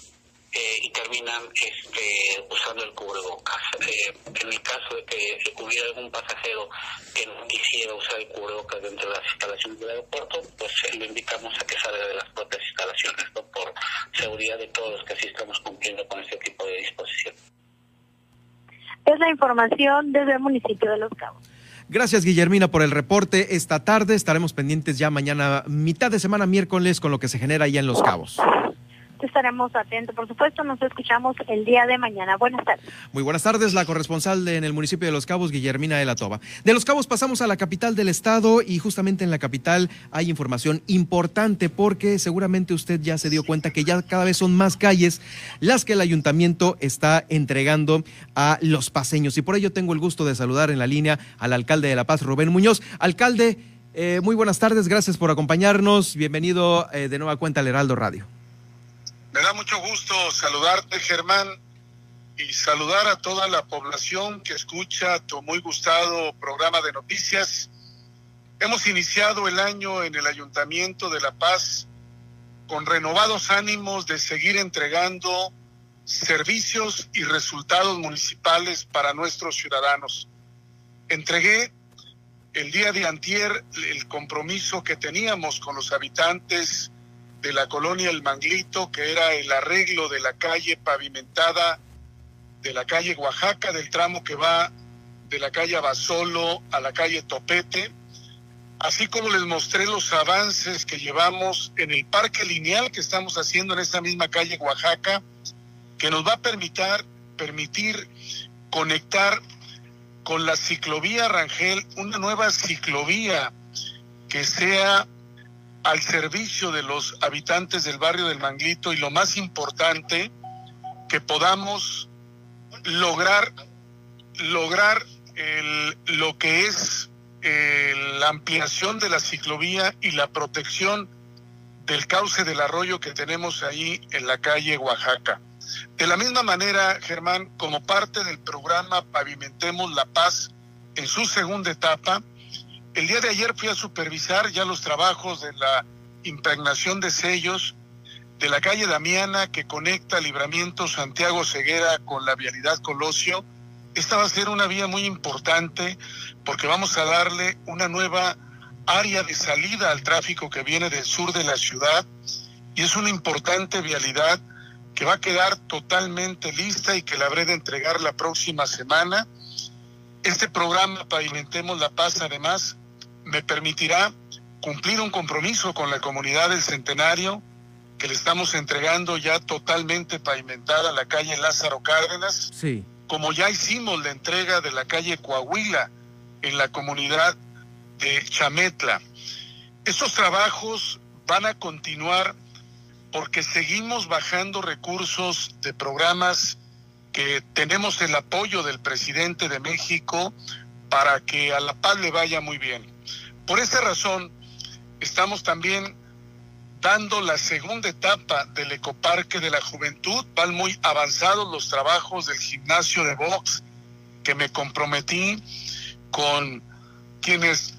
eh, y terminan este, usando el cubrebocas. en el caso de que hubiera algún pasajero que no quisiera usar el cubrebocas dentro de las instalaciones del aeropuerto, pues lo invitamos a que salga de las propias instalaciones, por seguridad de todos los que así estamos cumpliendo con este tipo de disposición. Es la información desde el municipio de Los Cabos. Gracias, Guillermina, por el reporte. Esta tarde estaremos pendientes ya mañana, mitad de semana, miércoles, con lo que se genera allá en Los Cabos estaremos atentos. Por supuesto, nos escuchamos el día de mañana. Buenas tardes. Muy buenas tardes, la corresponsal en el municipio de Los Cabos, Guillermina de la Toba. De Los Cabos pasamos a la capital del estado y justamente en la capital hay información importante porque seguramente usted ya se dio cuenta que ya cada vez son más calles las que el ayuntamiento está entregando a los paseños. Y por ello tengo el gusto de saludar en la línea al alcalde de La Paz, Rubén Muñoz. Alcalde, eh, muy buenas tardes, gracias por acompañarnos. Bienvenido eh, de nueva cuenta al Heraldo Radio. Me da mucho gusto saludarte, Germán, y saludar a toda la población que escucha tu muy gustado programa de noticias. Hemos iniciado el año en el Ayuntamiento de La Paz con renovados ánimos de seguir entregando servicios y resultados municipales para nuestros ciudadanos. Entregué el día de antier el compromiso que teníamos con los habitantes de la colonia El Manglito, que era el arreglo de la calle pavimentada de la calle Oaxaca, del tramo que va de la calle Basolo a la calle Topete, así como les mostré los avances que llevamos en el parque lineal que estamos haciendo en esta misma calle Oaxaca, que nos va a permitir, permitir conectar con la ciclovía Rangel, una nueva ciclovía que sea al servicio de los habitantes del barrio del Manglito y lo más importante, que podamos lograr, lograr lo que es la ampliación de la ciclovía y la protección del cauce del arroyo que tenemos ahí en la calle Oaxaca. De la misma manera, Germán, como parte del programa Pavimentemos la Paz en su segunda etapa, el día de ayer fui a supervisar ya los trabajos de la impregnación de sellos de la calle Damiana que conecta Libramiento Santiago Ceguera con la vialidad Colosio. Esta va a ser una vía muy importante porque vamos a darle una nueva área de salida al tráfico que viene del sur de la ciudad y es una importante vialidad que va a quedar totalmente lista y que la habré de entregar la próxima semana. Este programa Pavimentemos la Paz además me permitirá cumplir un compromiso con la comunidad del Centenario, que le estamos entregando ya totalmente pavimentada la calle Lázaro Cárdenas, sí. como ya hicimos la entrega de la calle Coahuila en la comunidad de Chametla. Estos trabajos van a continuar porque seguimos bajando recursos de programas que tenemos el apoyo del presidente de México para que a La Paz le vaya muy bien. Por esa razón, estamos también dando la segunda etapa del Ecoparque de la Juventud. Van muy avanzados los trabajos del gimnasio de box que me comprometí con quienes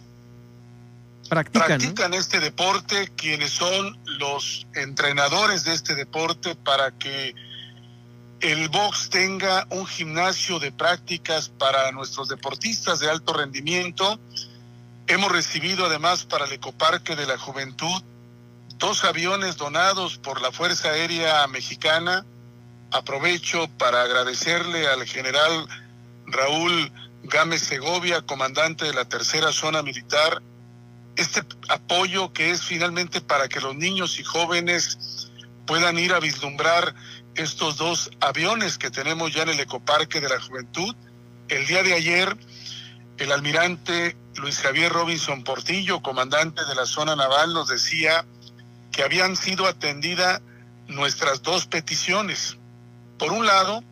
practican, este deporte, quienes son los entrenadores de este deporte para que el box tenga un gimnasio de prácticas para nuestros deportistas de alto rendimiento Hemos recibido además para el Ecoparque de la Juventud dos aviones donados por la Fuerza Aérea Mexicana. Aprovecho para agradecerle al general Raúl Gámez Segovia, comandante de la tercera zona militar, este apoyo que es finalmente para que los niños y jóvenes puedan ir a vislumbrar estos dos aviones que tenemos ya en el Ecoparque de la Juventud. El día de ayer, el almirante Luis Javier Robinson Portillo, comandante de la zona naval, nos decía que habían sido atendidas nuestras dos peticiones. Por un lado,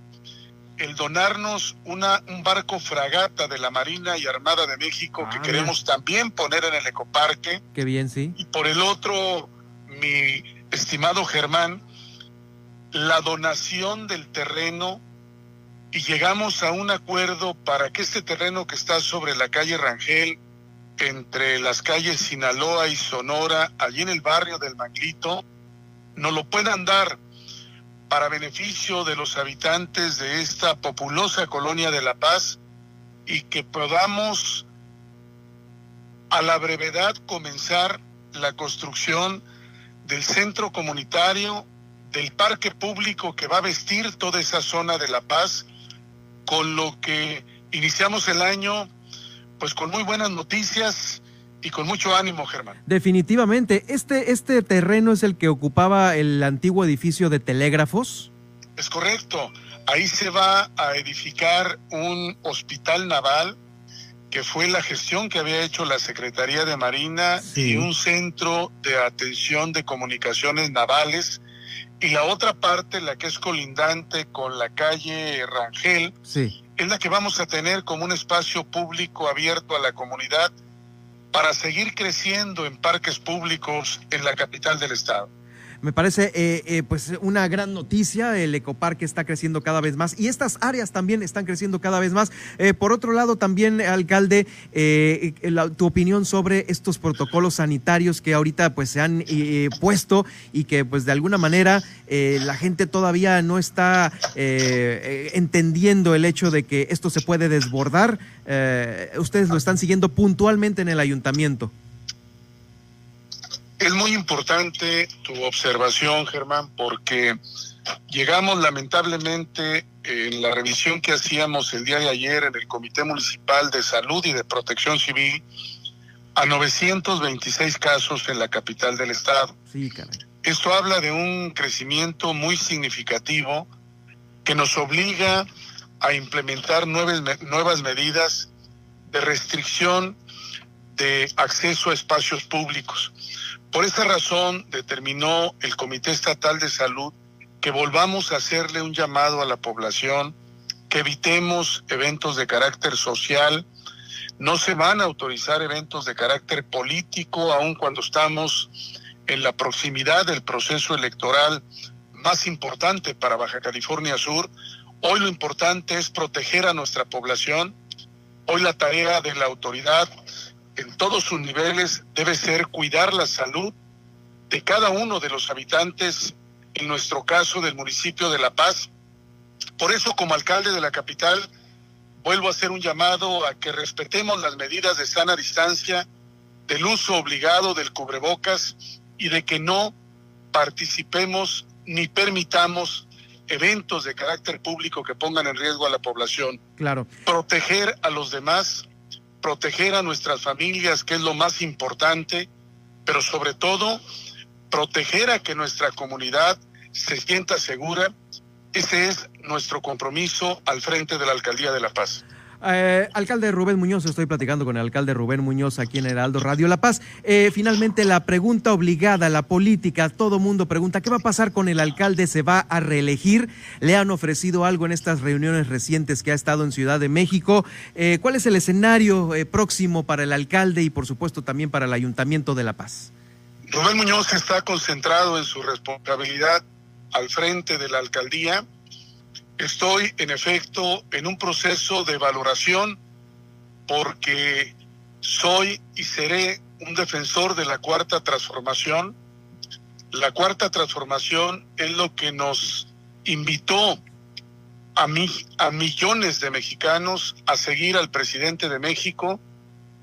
el donarnos una, un barco fragata de la Marina y Armada de México que ah, queremos también poner en el ecoparque. Qué bien, sí. Y por el otro, mi estimado Germán, la donación del terreno y llegamos a un acuerdo para que este terreno que está sobre la calle Rangel, entre las calles Sinaloa y Sonora, allí en el barrio del Manglito, nos lo puedan dar para beneficio de los habitantes de esta populosa colonia de La Paz y que podamos a la brevedad comenzar la construcción del centro comunitario, del parque público que va a vestir toda esa zona de La Paz con lo que iniciamos el año pues con muy buenas noticias y con mucho ánimo, Germán. Definitivamente, este, este terreno es el que ocupaba el antiguo edificio de telégrafos. Es correcto. Ahí se va a edificar un hospital naval que fue la gestión que había hecho la Secretaría de Marina y un centro de atención de comunicaciones navales. Y la otra parte, la que es colindante con la calle Rangel, es la que vamos a tener como un espacio público abierto a la comunidad para seguir creciendo en parques públicos en la capital del estado. Me parece eh, eh, pues una gran noticia. El ecoparque está creciendo cada vez más y estas áreas también están creciendo cada vez más. Eh, por otro lado, también, alcalde, tu opinión sobre estos protocolos sanitarios que ahorita pues se han puesto y que pues de alguna manera la gente todavía no está entendiendo el hecho de que esto se puede desbordar. ustedes lo están siguiendo puntualmente en el ayuntamiento. Es muy importante tu observación, Germán, porque llegamos lamentablemente en la revisión que hacíamos el día de ayer en el Comité Municipal de Salud y de Protección Civil a 926 casos en la capital del estado. Sí, Esto habla de un crecimiento muy significativo que nos obliga a implementar nuevas, nuevas medidas de restricción de acceso a espacios públicos. Por esa razón determinó el Comité Estatal de Salud que volvamos a hacerle un llamado a la población, que evitemos eventos de carácter social, no se van a autorizar eventos de carácter político, aun cuando estamos en la proximidad del proceso electoral más importante para Baja California Sur. Hoy lo importante es proteger a nuestra población. Hoy la tarea de la autoridad en todos sus niveles debe ser cuidar la salud de cada uno de los habitantes, en nuestro caso del municipio de La Paz. Por eso, como alcalde de la capital, vuelvo a hacer un llamado a que respetemos las medidas de sana distancia, del uso obligado del cubrebocas y de que no participemos ni permitamos eventos de carácter público que pongan en riesgo a la población. Claro. Proteger a los demás proteger a nuestras familias, que es lo más importante, pero sobre todo proteger a que nuestra comunidad se sienta segura. Ese es nuestro compromiso al frente de la Alcaldía de La Paz. Eh, alcalde Rubén Muñoz, estoy platicando con el alcalde Rubén Muñoz aquí en Heraldo Radio La Paz. Eh, finalmente, la pregunta obligada, la política, todo mundo pregunta, ¿qué va a pasar con el alcalde? ¿Se va a reelegir? ¿Le han ofrecido algo en estas reuniones recientes que ha estado en Ciudad de México? Eh, ¿Cuál es el escenario próximo para el alcalde y, por supuesto, también para el Ayuntamiento de La Paz? Rubén Muñoz está concentrado en su responsabilidad al frente de la alcaldía Estoy, en efecto, en un proceso de valoración porque soy y seré un defensor de la cuarta transformación. La cuarta transformación es lo que nos invitó a, mí, a millones de mexicanos a seguir al presidente de México.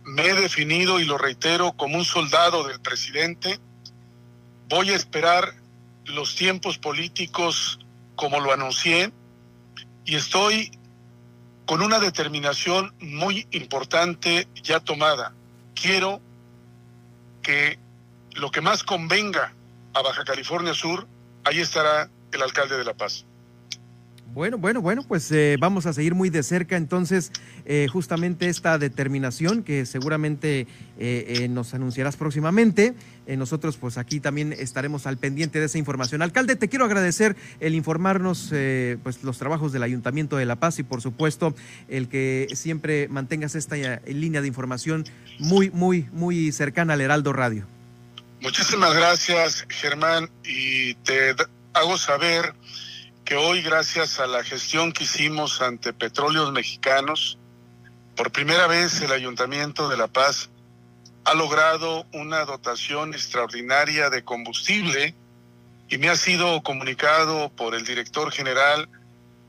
Me he definido, y lo reitero, como un soldado del presidente. Voy a esperar los tiempos políticos como lo anuncié y estoy con una determinación muy importante ya tomada. Quiero que lo que más convenga a Baja California Sur, ahí estará el alcalde de La Paz. Bueno, bueno, bueno, pues eh, vamos a seguir muy de cerca entonces eh, justamente esta determinación que seguramente eh, nos anunciarás próximamente. nosotros pues aquí también estaremos al pendiente de esa información. Alcalde, te quiero agradecer el informarnos pues los trabajos del Ayuntamiento de La Paz y por supuesto el que siempre mantengas esta línea de información muy, muy, muy cercana al Heraldo Radio. Muchísimas gracias, Germán, y te hago saber que hoy, gracias a la gestión que hicimos ante Petróleos Mexicanos, por primera vez el Ayuntamiento de La Paz ha logrado una dotación extraordinaria de combustible y me ha sido comunicado por el director general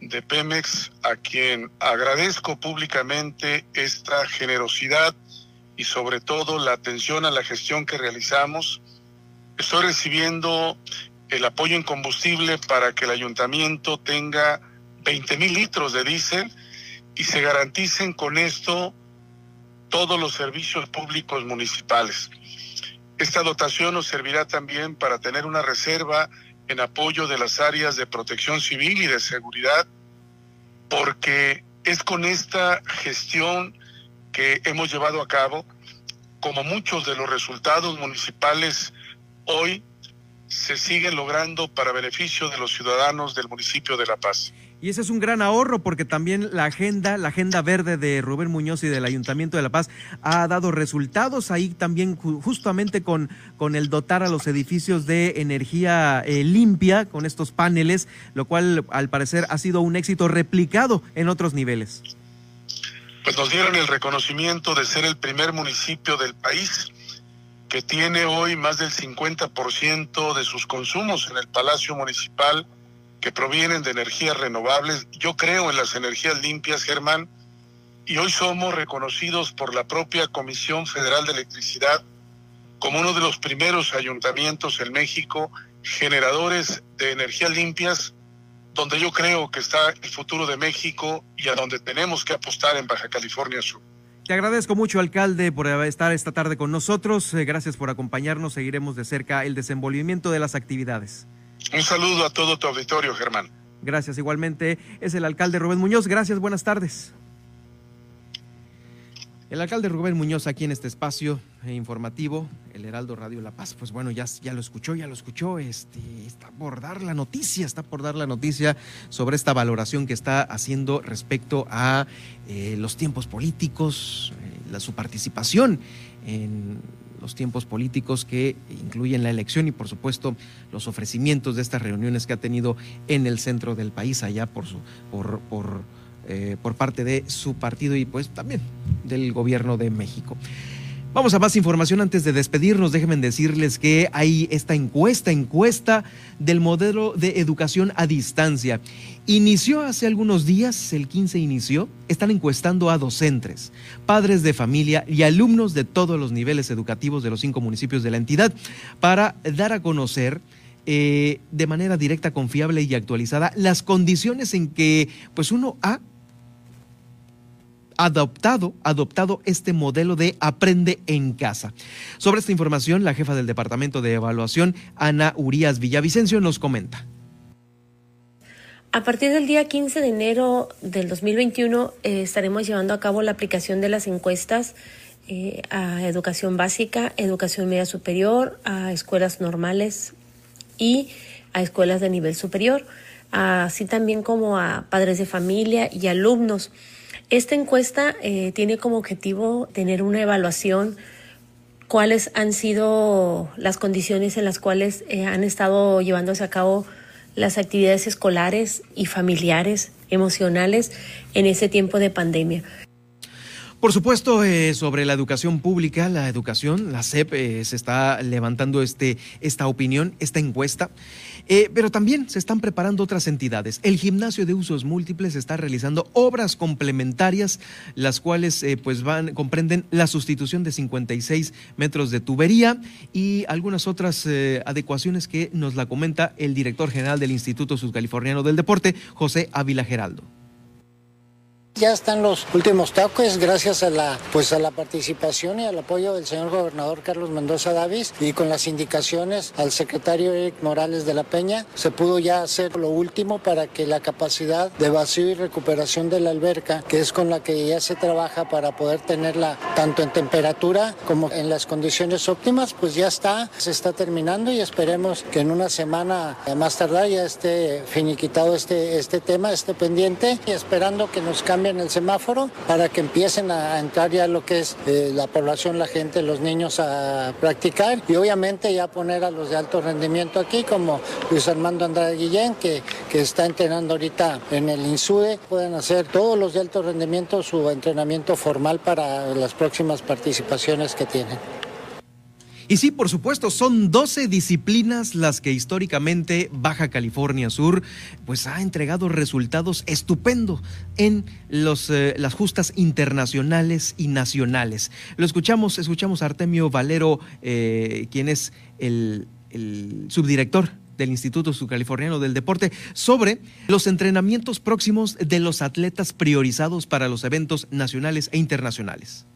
de Pemex, a quien agradezco públicamente esta generosidad y sobre todo la atención a la gestión que realizamos. Estoy recibiendo el apoyo en combustible para que el ayuntamiento tenga 20 mil litros de diésel y se garanticen con esto todos los servicios públicos municipales. Esta dotación nos servirá también para tener una reserva en apoyo de las áreas de protección civil y de seguridad, porque es con esta gestión que hemos llevado a cabo, como muchos de los resultados municipales hoy se siguen logrando para beneficio de los ciudadanos del municipio de La Paz. Y ese es un gran ahorro porque también la agenda, la agenda verde de Rubén Muñoz y del Ayuntamiento de La Paz ha dado resultados ahí también justamente con, con el dotar a los edificios de energía eh, limpia con estos paneles, lo cual al parecer ha sido un éxito replicado en otros niveles. Pues nos dieron el reconocimiento de ser el primer municipio del país que tiene hoy más del 50% de sus consumos en el Palacio Municipal que provienen de energías renovables. Yo creo en las energías limpias, Germán, y hoy somos reconocidos por la propia Comisión Federal de Electricidad como uno de los primeros ayuntamientos en México generadores de energías limpias, donde yo creo que está el futuro de México y a donde tenemos que apostar en Baja California Sur. Te agradezco mucho, alcalde, por estar esta tarde con nosotros. Eh, gracias por acompañarnos. Seguiremos de cerca el desenvolvimiento de las actividades. Un saludo a todo tu auditorio, Germán. Gracias, igualmente. Es el alcalde Rubén Muñoz. Gracias, buenas tardes. El alcalde Rubén Muñoz aquí en este espacio informativo, el Heraldo Radio La Paz, pues bueno, ya, lo escuchó, ya lo escuchó, este, está por dar la noticia, está por dar la noticia sobre esta valoración que está haciendo respecto a eh, los tiempos políticos, eh, su participación en los tiempos políticos que incluyen la elección y por supuesto los ofrecimientos de estas reuniones que ha tenido en el centro del país allá por su por, por, eh, por parte de su partido y pues también del gobierno de México. Vamos a más información antes de despedirnos. Déjenme decirles que hay esta encuesta, encuesta del modelo de educación a distancia. Inició hace algunos días, el 15 inició, están encuestando a docentes, padres de familia y alumnos de todos los niveles educativos de los cinco municipios de la entidad para dar a conocer eh, de manera directa, confiable y actualizada las condiciones en que pues uno ha adoptado, adoptado este modelo de aprende en casa. Sobre esta información, la jefa del Departamento de Evaluación, Ana Urias Villavicencio, nos comenta. A partir del día 15 de enero del 2021 eh, estaremos llevando a cabo la aplicación de las encuestas eh, a educación básica, educación media superior, a escuelas normales y a escuelas de nivel superior, así también como a padres de familia y alumnos. Esta encuesta eh, tiene como objetivo tener una evaluación cuáles han sido las condiciones en las cuales eh, han estado llevándose a cabo las actividades escolares y familiares, emocionales en ese tiempo de pandemia. Por supuesto, eh, sobre la educación pública, la educación, la SEP se está levantando este, esta opinión, esta encuesta, eh, pero también se están preparando otras entidades. El gimnasio de usos múltiples está realizando obras complementarias, las cuales pues van, comprenden la sustitución de 56 metros de tubería y algunas otras adecuaciones que nos la comenta el director general del Instituto Sudcaliforniano del Deporte, José Ávila Geraldo. Ya están los últimos toques gracias a la pues a la participación y al apoyo del señor gobernador Carlos Mendoza Davis y con las indicaciones al secretario Eric Morales de la Peña se pudo ya hacer lo último para que la capacidad de vacío y recuperación de la alberca, que es con la que ya se trabaja para poder tenerla tanto en temperatura como en las condiciones óptimas, pues ya está, se está terminando y esperemos que en una semana más tardar ya esté finiquitado este este tema, este pendiente y esperando que nos cambie en el semáforo para que empiecen a entrar ya lo que es eh, la población, la gente, los niños a practicar y obviamente ya poner a los de alto rendimiento aquí como Luis Armando Andrade Guillén que, que está entrenando ahorita en el INSUDE, pueden hacer todos los de alto rendimiento su entrenamiento formal para las próximas participaciones que tienen. Y sí, por supuesto, son 12 disciplinas las que históricamente Baja California Sur pues ha entregado resultados estupendos en los, eh, las justas internacionales y nacionales. Lo escuchamos, escuchamos a Artemio Valero, eh, quien es el, el subdirector del Instituto Subcaliforniano del Deporte sobre los entrenamientos próximos de los atletas priorizados para los eventos nacionales e internacionales.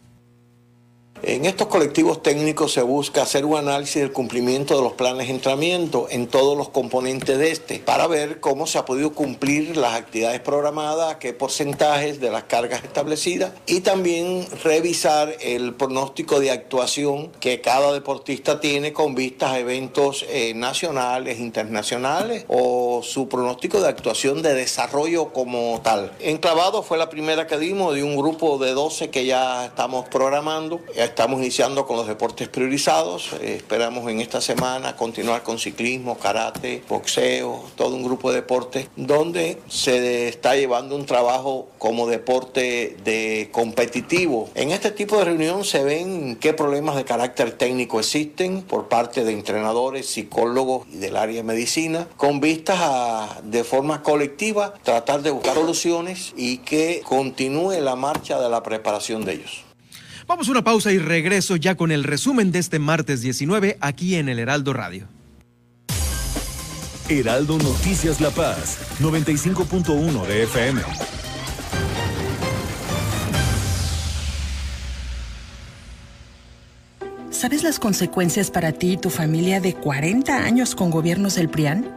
En estos colectivos técnicos se busca hacer un análisis del cumplimiento de los planes de entrenamiento en todos los componentes de este, para ver cómo se ha podido cumplir las actividades programadas, qué porcentajes de las cargas establecidas y también revisar el pronóstico de actuación que cada deportista tiene con vistas a eventos eh, nacionales, internacionales o su pronóstico de actuación de desarrollo como tal. Enclavado fue la primera que dimos de un grupo de 12 que ya estamos programando. Estamos iniciando con los deportes priorizados. Eh, esperamos en esta semana continuar con ciclismo, karate, boxeo, todo un grupo de deportes donde se está llevando un trabajo como deporte de competitivo. En este tipo de reunión se ven qué problemas de carácter técnico existen por parte de entrenadores, psicólogos y del área de medicina, con vistas a de forma colectiva tratar de buscar soluciones y que continúe la marcha de la preparación de ellos. Vamos a una pausa y regreso ya con el resumen de este martes 19 aquí en el Heraldo Radio. Heraldo Noticias La Paz, 95.1 de FM. ¿Sabes las consecuencias para ti y tu familia de 40 años con gobiernos del PRIAN?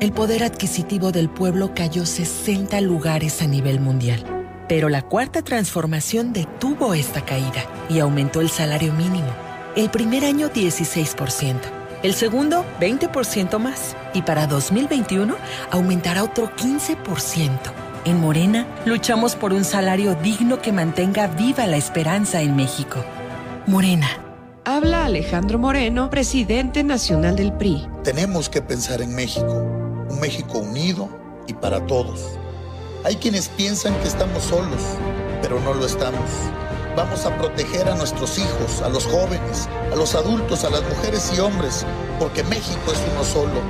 El poder adquisitivo del pueblo cayó 60 lugares a nivel mundial. Pero la cuarta transformación detuvo esta caída y aumentó el salario mínimo. El primer año 16%, el segundo 20% más y para 2021 aumentará otro 15%. En Morena luchamos por un salario digno que mantenga viva la esperanza en México. Morena. Habla Alejandro Moreno, presidente nacional del PRI. Tenemos que pensar en México, un México unido y para todos. Hay quienes piensan que estamos solos, pero no lo estamos. Vamos a proteger a nuestros hijos, a los jóvenes, a los adultos, a las mujeres y hombres, porque México es uno solo.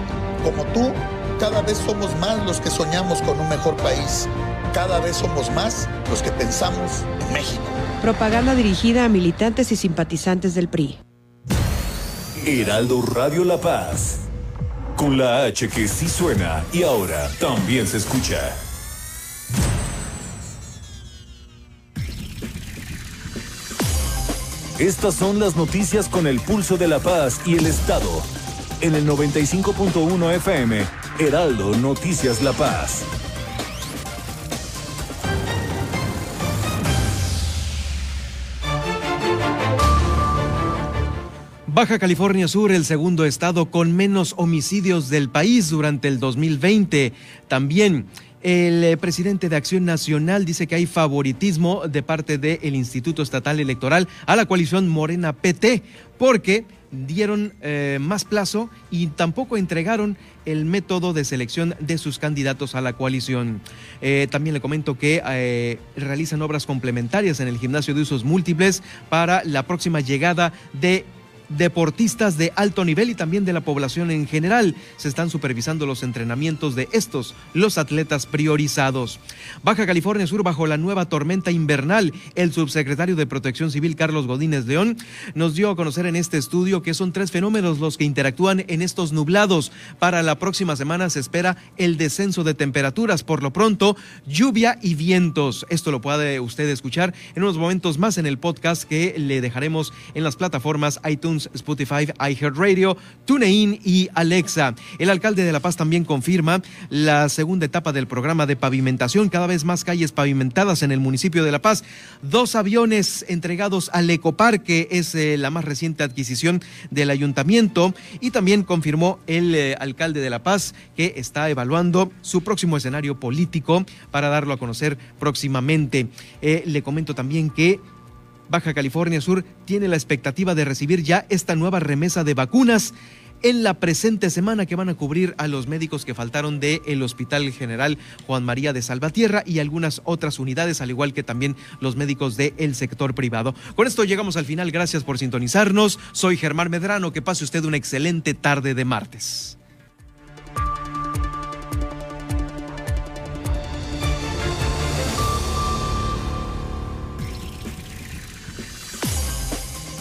Como tú, cada vez somos más los que soñamos con un mejor país. Cada vez somos más los que pensamos en México. Propaganda dirigida a militantes y simpatizantes del PRI. Heraldo Radio La Paz. Con la H que sí suena y ahora también se escucha. Estas son las noticias con el pulso de la paz y el Estado. En el 95.1 FM, Heraldo Noticias La Paz. Baja California Sur, el segundo estado con menos homicidios del país durante el 2020. También el eh, presidente de Acción Nacional dice que hay favoritismo de parte del Instituto Estatal Electoral a la coalición Morena PT porque dieron eh, más plazo y tampoco entregaron el método de selección de sus candidatos a la coalición. Eh, también le comento que realizan obras complementarias en el gimnasio de usos múltiples para la próxima llegada de deportistas de alto nivel y también de la población en general. Se están supervisando los entrenamientos de estos, los atletas priorizados. Baja California Sur bajo la nueva tormenta invernal. El subsecretario de Protección Civil, Carlos Godínez León, nos dio a conocer en este estudio que son tres fenómenos los que interactúan en estos nublados. Para la próxima semana se espera el descenso de temperaturas. Por lo pronto, lluvia y vientos. Esto lo puede usted escuchar en unos momentos más en el podcast que le dejaremos en las plataformas iTunes Spotify, iHeartRadio, TuneIn y Alexa. El alcalde de La Paz también confirma la segunda etapa del programa de pavimentación, cada vez más calles pavimentadas en el municipio de La Paz. Dos aviones entregados al Ecoparque es eh, la más reciente adquisición del ayuntamiento y también confirmó el eh, alcalde de La Paz que está evaluando su próximo escenario político para darlo a conocer próximamente. Eh, le comento también que Baja California Sur tiene la expectativa de recibir ya esta nueva remesa de vacunas en la presente semana que van a cubrir a los médicos que faltaron del el Hospital General Juan María de Salvatierra y algunas otras unidades, al igual que también los médicos del sector privado. Con esto llegamos al final. Gracias por sintonizarnos. Soy Germán Medrano. Que pase usted una excelente tarde de martes.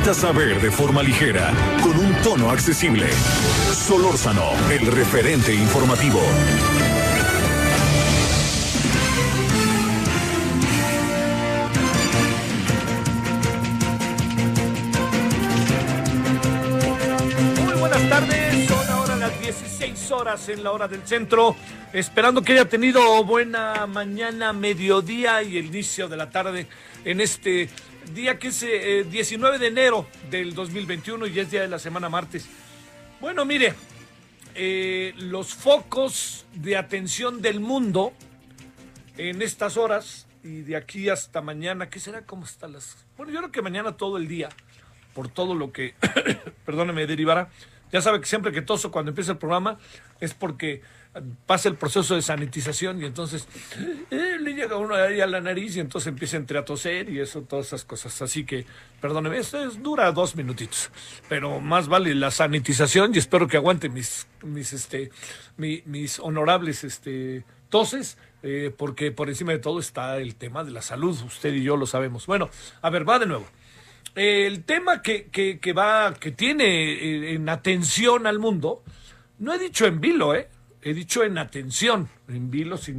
Necesitas saber de forma ligera, con un tono accesible. Solórzano, el referente informativo. Muy buenas tardes, son ahora las 16 horas en la hora del centro. Esperando que haya tenido buena mañana, mediodía y inicio de la tarde en este día que es eh, 19 de enero del 2021 y es día de la semana martes. Bueno, mire, eh, los focos de atención del mundo en estas horas y de aquí hasta mañana, ¿qué será? ¿Cómo están las...? Bueno, yo creo que mañana todo el día, por todo lo que, perdóneme, derivará. Ya sabe que siempre que toso cuando empieza el programa es porque pasa el proceso de sanitización y entonces eh, le llega uno ahí a la nariz y entonces empieza a toser y eso, todas esas cosas. Así que, perdóneme, esto es, dura dos minutitos, pero más vale la sanitización y espero que aguante mis, mis, este, mi- mis honorables, este, toses. eh, porque por encima de todo está el tema de la salud, usted y yo lo sabemos. Bueno, a ver, va de nuevo. El tema que, que, que va, que tiene eh, en atención al mundo, no he dicho en vilo, ¿eh? He dicho en atención. En vilo significa